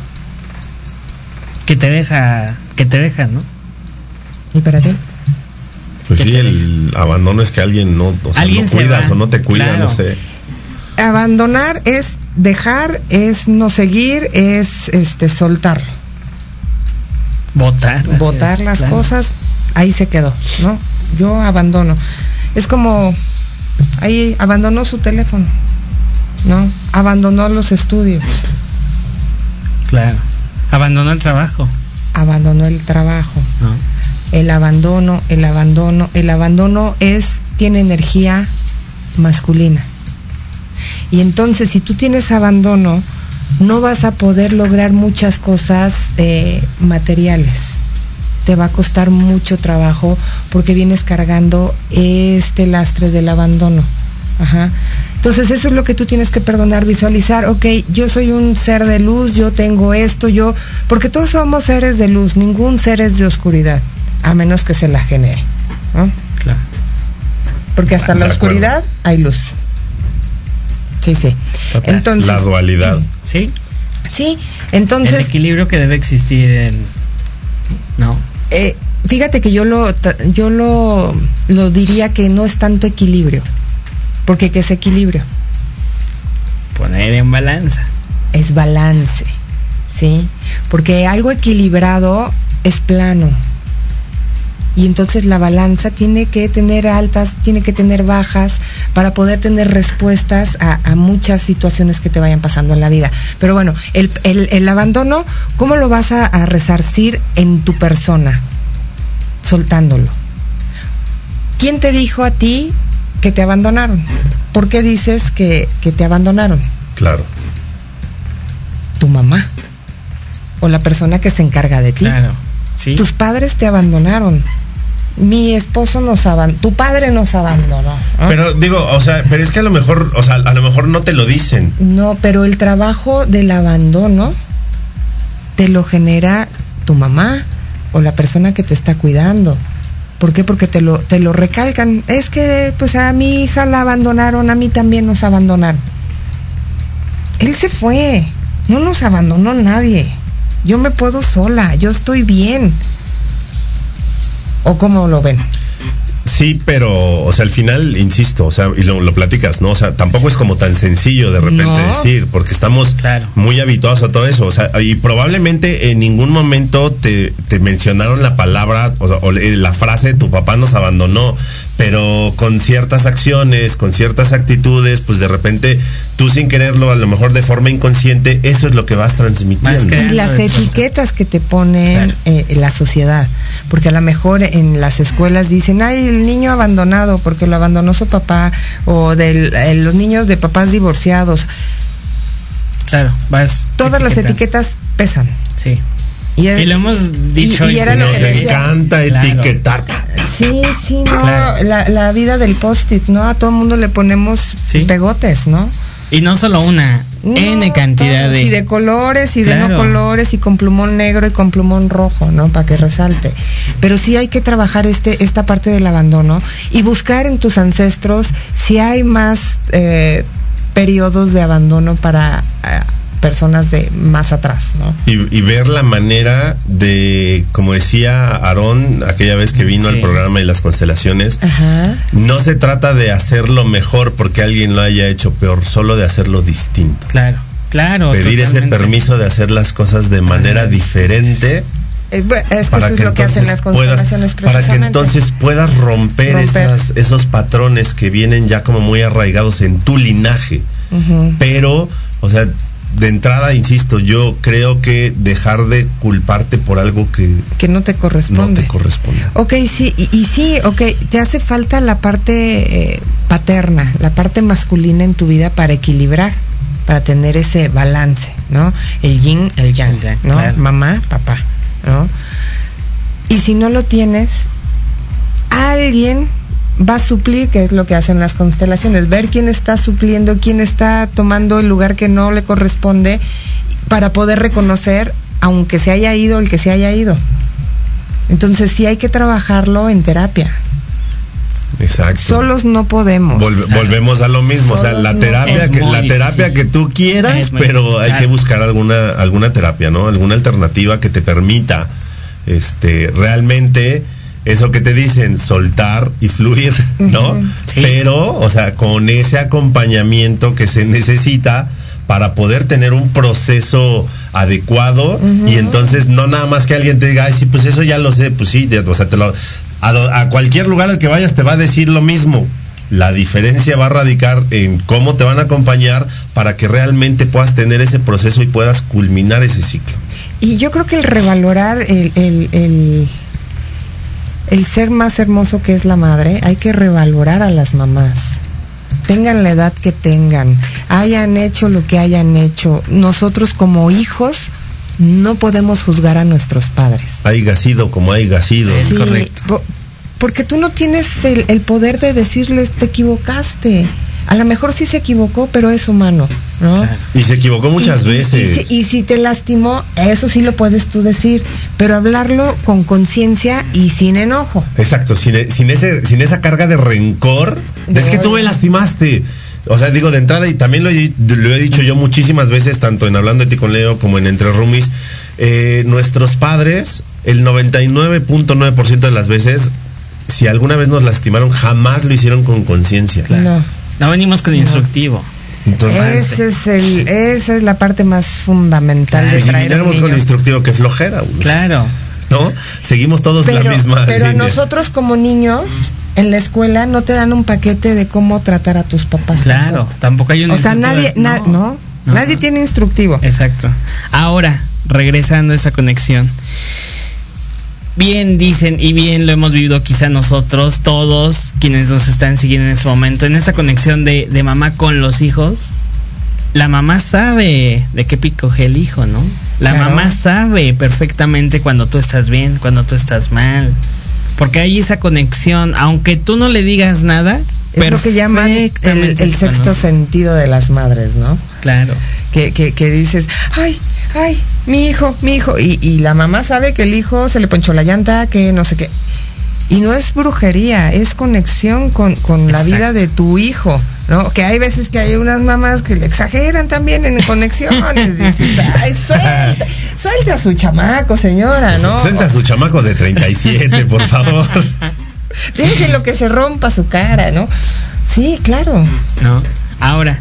D: Que te deja, que te deja, ¿no?
F: ¿Y para ti?
E: Pues sí, el abandono es que alguien no, o sea,
D: Alguien
E: no
D: se
E: cuidas
D: va,
E: o no te cuida,
D: claro.
E: no sé.
F: Abandonar es dejar, es no seguir, es este soltar.
D: Botar ideas,
F: las
D: claro.
F: cosas, ahí se quedó, ¿no? Yo abandono. Es como, ahí abandonó su teléfono, ¿no? Abandonó los estudios,
D: Claro. Abandonó el trabajo,
F: abandonó el trabajo.
D: ¿no?
F: El abandono, el abandono, el abandono es, tiene energía masculina. Y entonces, si tú tienes abandono, no vas a poder lograr muchas cosas eh, materiales. Te va a costar mucho trabajo porque vienes cargando este lastre del abandono. Ajá. Entonces eso es lo que tú tienes que perdonar, visualizar, ok, yo soy un ser de luz, yo tengo esto, yo, porque todos somos seres de luz, ningún ser es de oscuridad, a menos que se la genere. ¿no?
D: Claro.
F: Porque hasta la
E: acuerdo.
F: oscuridad hay luz. Sí, sí.
D: Total.
F: Entonces,
E: La dualidad.
D: Sí,
F: sí,
D: el
F: entonces,
D: equilibrio que debe existir en. ¿No?
F: eh, fíjate que yo lo, yo lo, lo diría que no es tanto equilibrio, porque ¿qué es equilibrio?
D: Poner en balanza.
F: Es balance, ¿sí? Porque algo equilibrado es plano. Y entonces la balanza tiene que tener altas, tiene que tener bajas para poder tener respuestas a, a muchas situaciones que te vayan pasando en la vida. Pero bueno, el, el- el abandono, ¿cómo lo vas a, a resarcir en tu persona? Soltándolo. ¿Quién te dijo a ti que te abandonaron? ¿Por qué dices que, que te abandonaron?
E: Claro.
F: Tu mamá. O la persona que se encarga de ti.
D: Claro. Sí.
F: Tus padres te abandonaron. Mi esposo nos abandonó. Tu padre nos abandonó.
E: Pero digo, o sea, pero es que a lo mejor, o sea, a lo mejor no te lo dicen.
F: No, pero el trabajo del abandono te lo genera tu mamá o la persona que te está cuidando. ¿Por qué? Porque te lo, te lo recalcan. Es que pues a mi hija la abandonaron, a mí también nos abandonaron. Él se fue, no nos abandonó nadie. Yo me puedo sola, yo estoy bien. ¿O cómo lo ven?
E: Sí, pero, o sea, al final, insisto, o sea, y lo, lo platicas, ¿no? O sea, tampoco es como tan sencillo de repente
F: No.
E: decir, porque estamos
D: Claro.
E: muy habituados a todo eso. O sea, y probablemente en ningún momento te, te mencionaron la palabra o, sea, o la frase tu papá nos abandonó. Pero con ciertas acciones, con ciertas actitudes, pues de repente tú sin quererlo, a lo mejor de forma inconsciente, eso es lo que vas transmitiendo.
D: Que-
F: y las etiquetas que te ponen
D: Claro.
F: eh, la sociedad. Porque a lo mejor en las escuelas dicen, ay, el niño abandonado porque lo abandonó su papá, o de los niños de papás divorciados.
D: Claro, vas.
F: Todas las etiquetas pesan.
D: Sí.
F: Y, es-
D: Y lo hemos dicho
F: y- y
D: y
F: era lo
E: Nos
F: que decía.
E: encanta
D: Claro.
E: etiquetar.
F: Sí, sí, no,
D: Claro.
F: la, la vida del post-it, ¿no? A todo el mundo le ponemos
D: Sí.
F: pegotes, ¿no?
D: Y no solo una,
F: No,
D: N cantidad
F: todos,
D: de.
F: Y de colores, y de no colores, y con plumón negro y con plumón rojo, ¿no? Para que resalte. Pero sí hay que trabajar este, esta parte del abandono y buscar en tus ancestros si hay más eh, periodos de abandono para eh, personas de más atrás, ¿no?
E: Y, y ver la manera de, como decía Aarón aquella vez que vino
D: Sí.
E: al programa y las constelaciones,
F: Ajá.
E: no se trata de hacerlo mejor porque alguien lo haya hecho peor, solo de hacerlo distinto.
D: Claro, claro.
E: Pedir ese permiso de hacer las cosas de manera diferente
F: Eh, es que
E: para
F: eso
E: que
F: es lo que hacen
E: entonces
F: las
E: puedas,
F: constelaciones
E: para que entonces puedas romper,
F: Romper.
E: Esas, esos patrones que vienen ya como muy arraigados en tu linaje. Pero, o sea, de entrada, insisto, yo creo que dejar de culparte por algo que
F: que no te
E: no
F: corresponde.
E: te corresponde.
F: Ok, sí, y, y sí, ok, te hace falta la parte eh, paterna, la parte masculina en tu vida para equilibrar, para tener ese balance, ¿no? El yin, el yang,
D: El yang,
F: ¿no?
D: claro.
F: Mamá, papá, ¿no? Y si no lo tienes, alguien va a suplir, que es lo que hacen las constelaciones, ver quién está supliendo, quién está tomando el lugar que no le corresponde, para poder reconocer, aunque se haya ido el que se haya ido. Entonces sí hay que trabajarlo en terapia.
E: Exacto.
F: Solos no podemos.
E: Volve- volvemos a lo mismo, o sea, la terapia que la terapia
D: difícil.
E: que tú quieras, pero
D: difícil,
E: hay que buscar alguna alguna terapia, ¿no? Alguna alternativa que te permita este realmente eso que te dicen, soltar y fluir, ¿no?
D: Sí.
E: Pero, o sea, con ese acompañamiento que se necesita para poder tener un proceso adecuado y entonces no nada más que alguien te diga, ay, sí, pues eso ya lo sé, pues sí, ya, o sea, te lo, a, a cualquier lugar al que vayas te va a decir lo mismo. La diferencia va a radicar en cómo te van a acompañar para que realmente puedas tener ese proceso y puedas culminar ese ciclo.
F: Y yo creo que el revalorar el, el, el, el ser más hermoso que es la madre, hay que revalorar a las mamás. Tengan la edad que tengan, hayan hecho lo que hayan hecho. Nosotros como hijos no podemos juzgar a nuestros padres.
E: Haiga sido como haiga sido.
D: Es
F: Sí,
D: correcto.
F: po- porque tú no tienes el, el poder de decirles te equivocaste. A lo mejor sí se equivocó, pero es humano, ¿no?
D: Claro.
E: Y se equivocó muchas
F: Y-
E: veces.
F: Y, si- y si te lastimó, eso sí lo puedes tú decir, pero hablarlo con conciencia y sin enojo.
E: Exacto, sin, e- sin ese, sin esa carga de rencor.
F: De
E: es que tú me lastimaste. O sea, digo de entrada, y también lo he, lo he dicho yo muchísimas veces, tanto en Hablando de ti con Leo como en Entre Rumis, eh, nuestros padres, el 99.9% de las veces, si alguna vez nos lastimaron, jamás lo hicieron con conciencia.
F: No.
D: No venimos con instructivo.
E: Entonces,
F: Ese es el, esa es la parte más fundamental
D: Claro.
F: de
E: si
F: traer un
E: con instructivo, que flojera,
D: Claro.
E: ¿no? Seguimos todos
F: Pero,
E: la misma
F: pero
E: línea.
F: nosotros como niños, en la escuela no te dan un paquete de cómo tratar a tus papás.
D: Claro.
F: tampoco.
D: Tampoco hay un
F: O sea, nadie,
D: de-
F: na- no,
D: No.
F: nadie tiene instructivo.
D: Exacto. Ahora, regresando a esa conexión. Bien dicen y bien lo hemos vivido quizá nosotros, todos quienes nos están siguiendo en ese momento, en esa conexión de, de mamá con los hijos. La mamá sabe de qué pico coge el hijo, ¿no? La
F: Claro.
D: mamá sabe perfectamente cuando tú estás bien, cuando tú estás mal. Porque hay esa conexión, aunque tú no le digas nada,
F: Es lo que llaman el, sexto sentido de las madres, ¿no?
D: Claro.
F: que, que, que dices, ay, ay, mi hijo, mi hijo. Y, y la mamá sabe que el hijo se le ponchó la llanta, que no sé qué. Y no es brujería, es conexión con, con la vida de tu hijo. ¿no? Que hay veces que hay unas mamás que le exageran también en conexiones. Dices, ay, suelte, suelte a su chamaco, señora, ¿no?
E: Suelta a su chamaco de 37, por favor.
F: Déjelo que se rompa su cara, ¿no? Sí, claro.
D: ¿no? Ahora,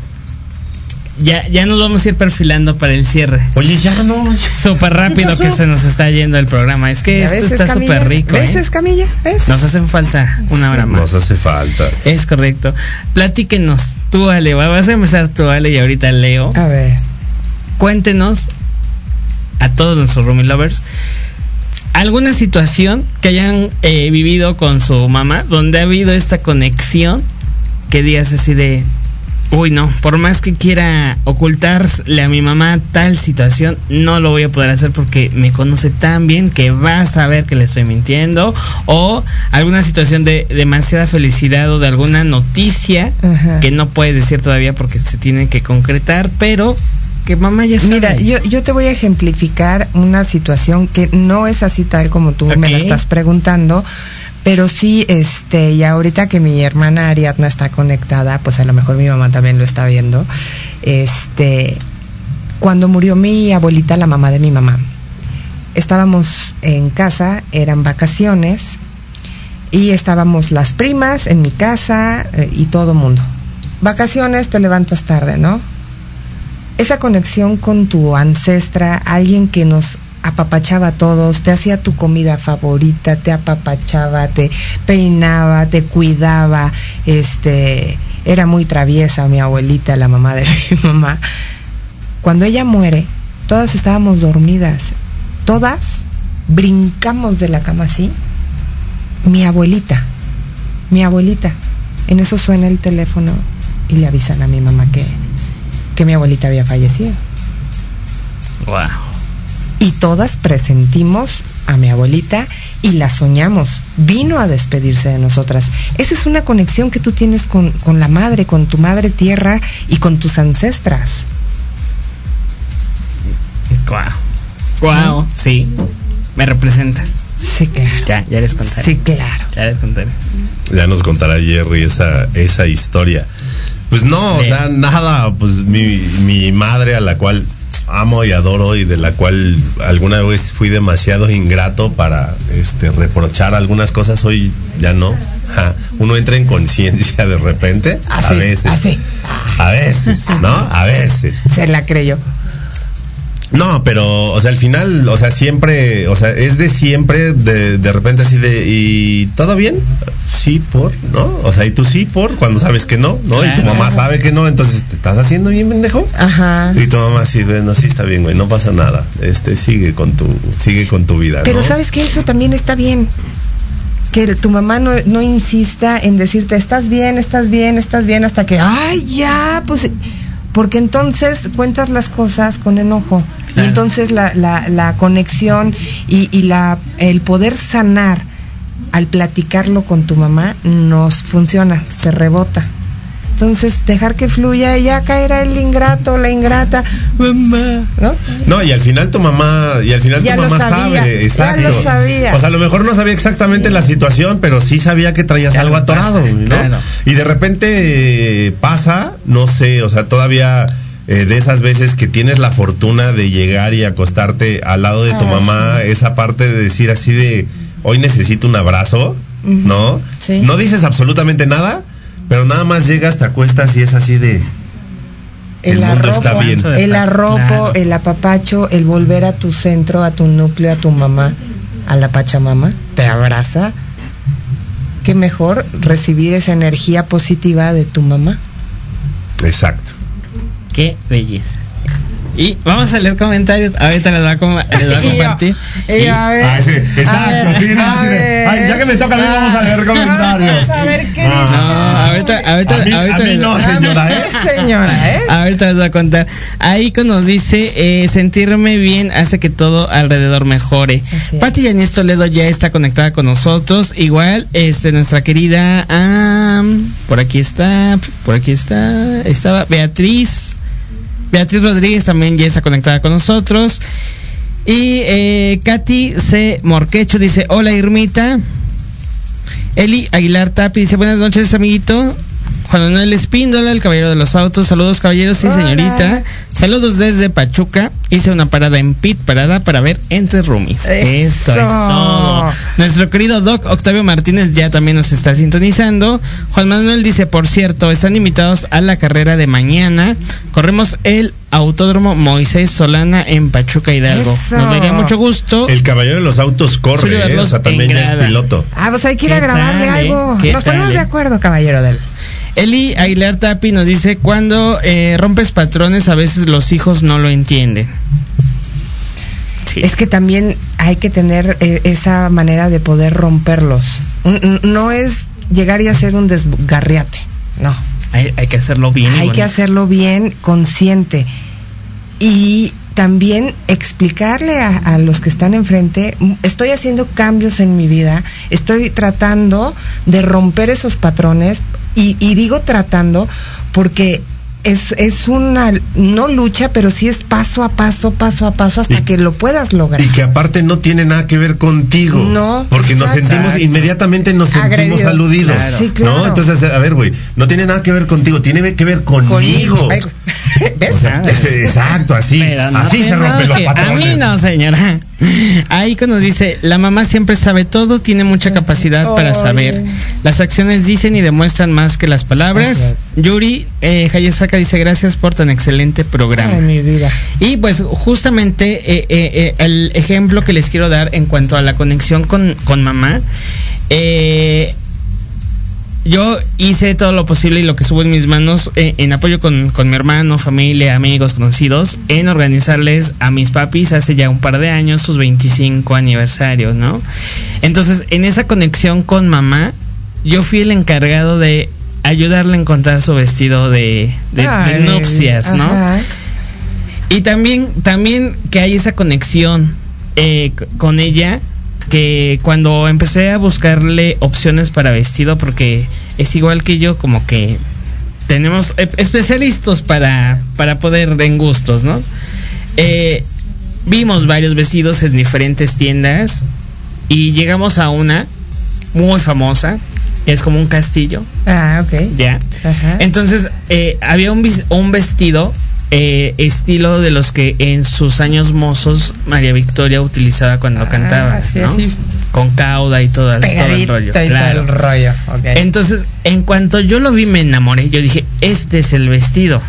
D: ya, ya nos vamos a ir perfilando para el cierre.
E: Oye, ya no.
D: Súper rápido que se nos está yendo el programa. Es que
F: ¿Ya
D: esto
F: ves,
D: está súper rico.
F: ¿Ves,
D: ¿eh?
F: Escamilla? ¿Ves?
D: Nos hacen falta una hora más.
E: Nos hace falta.
D: Es correcto. Platíquenos, tú Ale, vas a empezar tú Ale y ahorita Leo.
F: A ver.
D: Cuéntenos a todos nuestros roomie lovers alguna situación que hayan eh, vivido con su mamá donde ha habido esta conexión que digas así de uy no, por más que quiera ocultarle a mi mamá tal situación, no lo voy a poder hacer porque me conoce tan bien que va a saber que le estoy mintiendo o alguna situación de demasiada felicidad o de alguna noticia
F: Ajá.
D: que no puedes decir todavía porque se tiene que concretar, pero que mamá ya sabe.
F: Mira, yo, yo te voy a ejemplificar una situación que no es así tal como tú me la estás preguntando, pero sí, este, y ahorita que mi hermana Ariadna está conectada, pues a lo mejor mi mamá también lo está viendo. Este, cuando murió mi abuelita, la mamá de mi mamá, estábamos en casa, eran vacaciones, y estábamos las primas en mi casa eh, y todo mundo. Vacaciones, te levantas tarde, ¿no? esa conexión con tu ancestra, alguien que nos apapachaba a todos, te hacía tu comida favorita, te apapachaba, te peinaba, te cuidaba, este, era muy traviesa mi abuelita, la mamá de mi mamá. Cuando ella muere, todas estábamos dormidas, todas brincamos de la cama así. Mi abuelita, mi abuelita. En eso suena el teléfono y le avisan a mi mamá que, que mi abuelita había fallecido.
D: Wow.
F: Y todas presentimos a mi abuelita y la soñamos. Vino a despedirse de nosotras. Esa es una conexión que tú tienes con, con la madre, con tu madre tierra y con tus ancestras.
D: Wow. Wow. Sí. Me representa.
F: Sí, claro.
D: Ya, ya les contaré.
F: Sí, claro.
D: Ya les contaré.
E: Ya nos contará Jerry esa, esa historia. Pues no, o sea, nada, pues mi, mi madre a la cual amo y adoro y de la cual alguna vez fui demasiado ingrato para este reprochar algunas cosas, hoy ya no. Ja, Uno entra en conciencia de repente, a veces.
F: así.
E: A veces, ¿no? A veces.
F: Se la creyó.
E: No, pero, o sea, al final, o sea, siempre, o sea, es de siempre, de, de repente así de, ¿y todo bien? Sí, por, ¿no? O sea, y tú sí, por, cuando sabes que no, ¿no? Y tu mamá sabe que no, entonces, ¿te estás haciendo bien, pendejo?
F: Ajá.
E: Y tu mamá sí, bueno, sí está bien, güey, no pasa nada. Este, sigue con tu, sigue con tu vida,
F: Pero
E: ¿no?
F: sabes que eso también está bien. Que tu mamá no, no insista en decirte, estás bien, estás bien, estás bien, hasta que, ay, ya, pues, porque entonces cuentas las cosas con enojo. Y entonces la, la, la conexión y, y la, el poder sanar al platicarlo con tu mamá nos funciona, se rebota. Entonces, dejar que fluya y ya caerá el ingrato, la ingrata, mamá, ¿no?
E: No, y al final tu mamá, y al final
F: Ya
E: tu
F: lo
E: mamá
F: sabía,
E: sabe,
F: ya
E: exacto.
F: lo sabía.
E: O sea, a lo mejor no sabía exactamente la situación, pero sí sabía que traías
D: Ya
E: algo atorado,
D: pasa,
E: ¿no?
D: claro.
E: Y de repente eh, pasa, no sé, o sea, todavía eh, de esas veces que tienes la fortuna de llegar y acostarte al lado de tu
F: Ah,
E: mamá, esa parte de decir así de, hoy necesito un abrazo, ¿no?
F: Sí.
E: No dices absolutamente nada, pero nada más llegas, te acuestas y es así de... El mundo está
F: arropo,
E: bien.
D: de
F: El arropo,
D: claro.
F: el apapacho, el volver a tu centro, a tu núcleo, a tu mamá, a la Pachamama, te abraza. Qué mejor recibir esa energía positiva de tu mamá.
E: Exacto.
D: Qué belleza. Y vamos a leer comentarios. Ahorita les voy a, com- les voy a
F: Y yo-
D: compartir.
F: y yo, a ver,
E: Ah, sí,
F: a
E: exacto,
F: ver,
E: sí, no,
F: a ver.
E: ay, ya que me toca a mí, vamos a leer comentarios.
F: Vamos a ver qué dice.
D: No, ahorita, ahorita,
E: A mí-
D: ahorita,
E: a mí no, señora, ¿eh?
F: Señora, ¿eh?
D: Ahorita les voy a contar. Aiko nos dice, eh, sentirme bien hace que todo alrededor mejore. Pati Yanis Toledo ya está conectada con nosotros. Igual, este, nuestra querida, am, por aquí está, por aquí está, estaba Beatriz. Beatriz Rodríguez también ya está conectada con nosotros. Y eh, Katy C. Morquecho dice, hola Irmita. Eli Aguilar Tapi dice, buenas noches amiguito. Juan Manuel Espíndola, el caballero de los autos. Saludos, caballeros y
F: Hola.
D: señorita. Saludos desde Pachuca. Hice una parada en Pit Parada para ver Entre Roomies.
F: Eso.
D: Eso es todo. Nuestro querido Doc Octavio Martínez ya también nos está sintonizando. Juan Manuel dice, por cierto, están invitados a la carrera de mañana. Corremos el Autódromo Moisés Solana en Pachuca Hidalgo.
F: Eso.
D: Nos daría mucho gusto.
E: El caballero de los autos corre, ¿eh? o sea, también ya es piloto.
F: Ah, pues hay que ir a
D: ¿Qué
F: grabarle
D: tal, eh?
F: algo.
D: ¿Qué
F: Nos
D: tal,
F: ponemos
D: eh?
F: de acuerdo, caballero del.
D: Eli Aguilar Tapi nos dice, cuando eh, rompes patrones a veces los hijos no lo entienden. Sí.
F: Es que también hay que tener eh, esa manera de poder romperlos. No es llegar y hacer un desgarriate. No.
D: hay, hay que hacerlo bien.
F: Hay que hacerlo bien, consciente. Y también explicarle a, a los que están enfrente, "M- estoy haciendo cambios en mi vida, estoy tratando de romper esos patrones y, y digo tratando porque es, es una, no lucha, pero sí es paso a paso, paso a paso hasta
E: Y-
F: que lo puedas lograr.
E: Y que aparte no tiene nada que ver contigo.
F: No,
E: Porque nos
F: exacto.
E: sentimos, inmediatamente nos sentimos aludidos.
F: Claro. Sí, claro.
E: ¿No? Entonces, a ver, güey, no tiene nada que ver contigo, tiene que ver conmigo. O sea, exacto, así.
D: Pero no
E: así se rompen los patrones.
D: A mí no, señora. Aiko nos dice, la mamá siempre sabe todo, tiene mucha capacidad para saber. Las acciones dicen y demuestran más que las palabras. Yuri eh, Hayasaka dice, gracias por tan excelente programa.
F: Ay, mi vida.
D: Y pues justamente eh, eh, eh, el ejemplo que les quiero dar en cuanto a la conexión con, con mamá, eh, yo hice todo lo posible y lo que subo en mis manos eh, en apoyo con, con mi hermano, familia, amigos, conocidos, en organizarles a mis papis hace ya un par de años sus 25 aniversarios, ¿no? Entonces, en esa conexión con mamá, yo fui el encargado de ayudarle a encontrar su vestido de, de- de
F: Ay,
D: nupcias, ¿no?
F: ajá.
D: Y también, también que hay esa conexión eh, con ella, que cuando empecé a buscarle opciones para vestido, porque es igual que yo, como que tenemos eh, especialistas para, para poder en gustos, ¿no? Eh, vimos varios vestidos en diferentes tiendas y llegamos a una muy famosa, que es como un castillo,
F: Ah, ok.
D: ¿ya?
F: Ajá.
D: Entonces, eh, había un, un vestido eh, estilo de los que en sus años mozos María Victoria utilizaba cuando
F: Ah,
D: cantaba,
F: sí,
D: ¿no? Con cauda y todo, todo el rollo.
F: y todo
D: claro.
F: el rollo. ok.
D: Entonces, en cuanto yo lo vi, me enamoré. Yo dije, este es el vestido.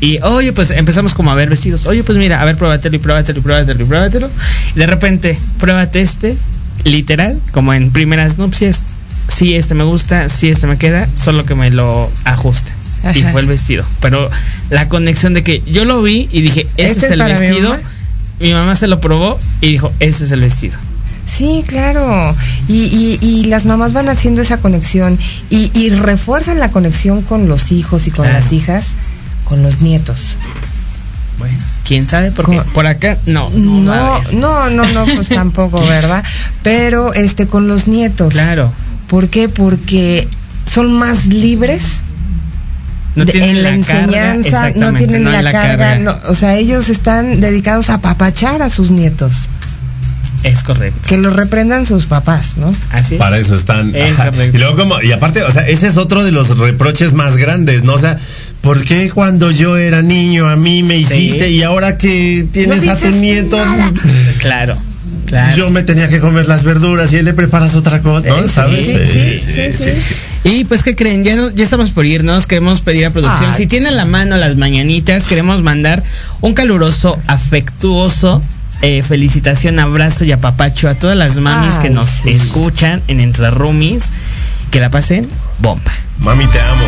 D: Y oye, pues empezamos como a ver vestidos. Oye, pues mira, a ver, pruébatelo y pruébatelo y pruébatelo y pruébatelo. Y de repente, pruébate este, literal, como en primeras nupcias. Sí, este me gusta, sí, este me queda, solo que me lo ajuste. Y fue el vestido. Pero la conexión de que yo lo vi y dije, este,
F: ¿Este
D: es el
F: mi
D: vestido.
F: mamá?
D: Mi mamá se lo probó y dijo, este es el vestido.
F: Sí, claro. Y, y, y las mamás van haciendo esa conexión y, y refuerzan la conexión con los hijos y con
D: Claro.
F: las hijas, con los nietos.
D: Bueno, quién sabe, porque
F: ¿Cómo?
D: por acá no. No,
F: No, no, no, no, pues tampoco, ¿verdad? Pero este con los nietos.
D: Claro.
F: ¿Por qué? Porque son más libres
D: No
F: de-
D: tienen
F: en la, enseñanza, no tienen
D: no
F: la, carga, no, o sea, ellos están dedicados a apapachar a sus nietos,
D: Es correcto.
F: que los reprendan sus papás, ¿no?
D: Así es.
E: Para eso están.
D: Es.
E: Y luego como, y aparte, o sea, ese es otro de los reproches más grandes, ¿no? O sea, ¿por qué cuando yo era niño a mí me hiciste y ahora que tienes
F: No
E: a tu nieto,
F: nada.
D: Claro, claro.
E: yo me tenía que comer las verduras y él le preparas otra cosa, ¿no?
F: Eh, sí,
E: ¿Sabes?
F: sí, sí, sí, sí.
D: Y pues, ¿qué creen? Ya, no- ya estamos por irnos. Queremos pedir a producción.
F: Ay,
D: si tienen la mano las mañanitas, queremos mandar un caluroso, afectuoso. eh, felicitación, abrazo y apapacho a todas las mamis
F: Ay,
D: que nos
F: sí.
D: escuchan en Entre Roomies. Que la pasen bomba.
E: Mami, te amo.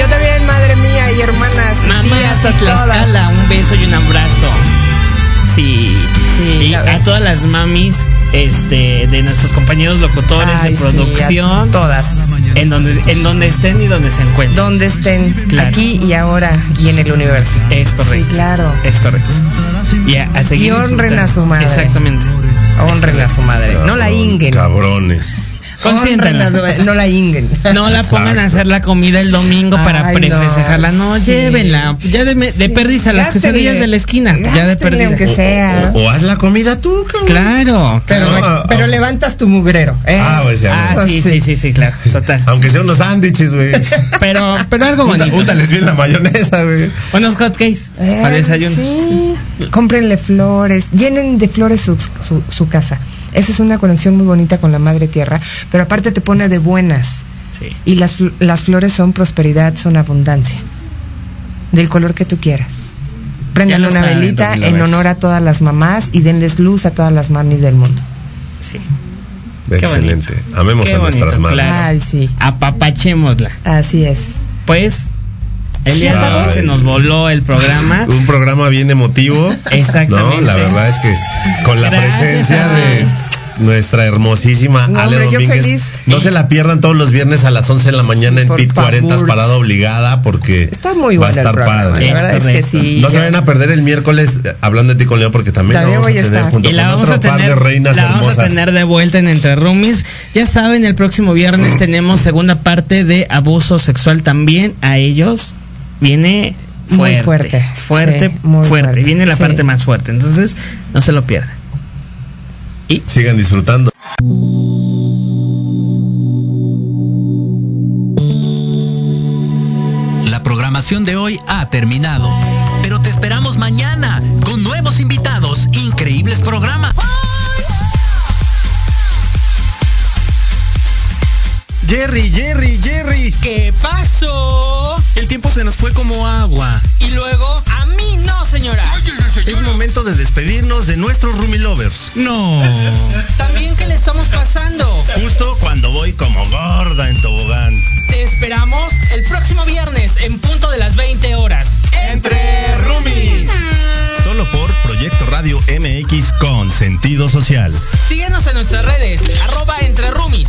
F: Yo también, madre mía y hermanas.
D: Mamá hasta. Tlaxcala, un beso y un abrazo. Sí.
F: Sí,
D: Y
F: la
D: a todas las mamis este, de nuestros compañeros locutores
F: Ay,
D: de producción.
F: todas.
D: en donde, en donde estén y donde se encuentren.
F: Donde estén,
D: Claro.
F: aquí y ahora y en el universo.
D: Es correcto.
F: Sí, claro.
D: Es correcto. Y a, a seguir
F: Y honren a su madre.
D: Exactamente.
F: Honren a su madre. No la inguen.
E: Cabrones.
F: No la inguen.
D: No la pongan a hacer la comida el domingo para prefestejarla. No,
F: sí.
D: llévenla. Ya de, de perdiz a las quesadillas de la esquina. Ya de
F: aunque sea.
E: O, o haz la comida tú, cabrón.
D: Claro.
F: Pero,
E: No,
F: me- pero levantas tu mugrero. ¿eh?
E: Ah, pues ya.
D: Ah, sí, sí, sí, sí, claro. Total.
E: Aunque sean unos sándwiches, güey.
D: Pero, pero algo bonito.
E: Úntales bien la mayonesa, güey.
D: Unos hotcakes
F: Eh,
D: para desayuno.
F: Sí. Cómprenle flores, llenen de flores su, su- su casa. Esa es una conexión muy bonita con la madre tierra, pero aparte te pone de buenas.
D: Sí.
F: Y las, las flores son prosperidad, son abundancia. Del color que tú quieras. Prendan una
D: saben,
F: velita en honor a todas las mamás y denles luz a todas las mamis del mundo.
D: Sí.
E: Excelente.
D: bonito.
E: Amemos
D: Qué
E: a nuestras madres.
D: claro.
F: Ay, sí.
D: Apapachémosla.
F: Así es.
D: Pues, el día de hoy se nos voló el programa.
E: Un programa bien emotivo.
D: Exactamente.
E: No, la verdad es que con la
D: Gracias,
E: presencia de nuestra hermosísima
F: No,
E: Ale
F: hombre, yo
E: Domínguez.
F: feliz.
E: No se la pierdan todos los viernes a las 11 de la mañana en
F: Por
E: PIT 40
F: favor.
E: parada obligada porque
F: Está muy
E: va a estar
F: programa.
E: padre.
F: La verdad es que sí.
E: No se
F: ya-
E: vayan a perder el miércoles eh, hablando de ti con Leo porque también,
F: También
E: la vamos
F: voy a
E: tener
F: estar.
E: junto
D: Y la
E: con
D: vamos
E: otro
D: a
E: par
D: tener,
E: de reinas
D: la vamos a
E: hermosas.
D: tener de vuelta en Entre Roomies. Ya saben, el próximo viernes tenemos segunda parte de abuso sexual también. A ellos viene
F: Muy
D: fuerte.
F: fuerte.
D: Fuerte,
F: Sí, muy
D: fuerte.
F: fuerte.
D: Viene la
F: Sí.
D: parte más fuerte. Entonces, no se lo pierdan.
E: Sigan disfrutando.
B: La programación de hoy ha terminado, pero te esperamos mañana con nuevos invitados, increíbles programas.
G: Jerry, Jerry, Jerry.
B: ¿Qué pasó?
G: El tiempo se nos fue como agua.
B: Y luego, a mí no, señora.
G: Es momento de despedirnos de nuestros Rumi Lovers.
B: No.
H: También que le estamos pasando.
G: Justo cuando voy como gorda en tobogán.
H: Te esperamos el próximo viernes en punto de las 20 horas.
G: Entre Rumis. Solo por Proyecto Radio MX con sentido social.
H: Síguenos en nuestras redes, arroba entre roomies.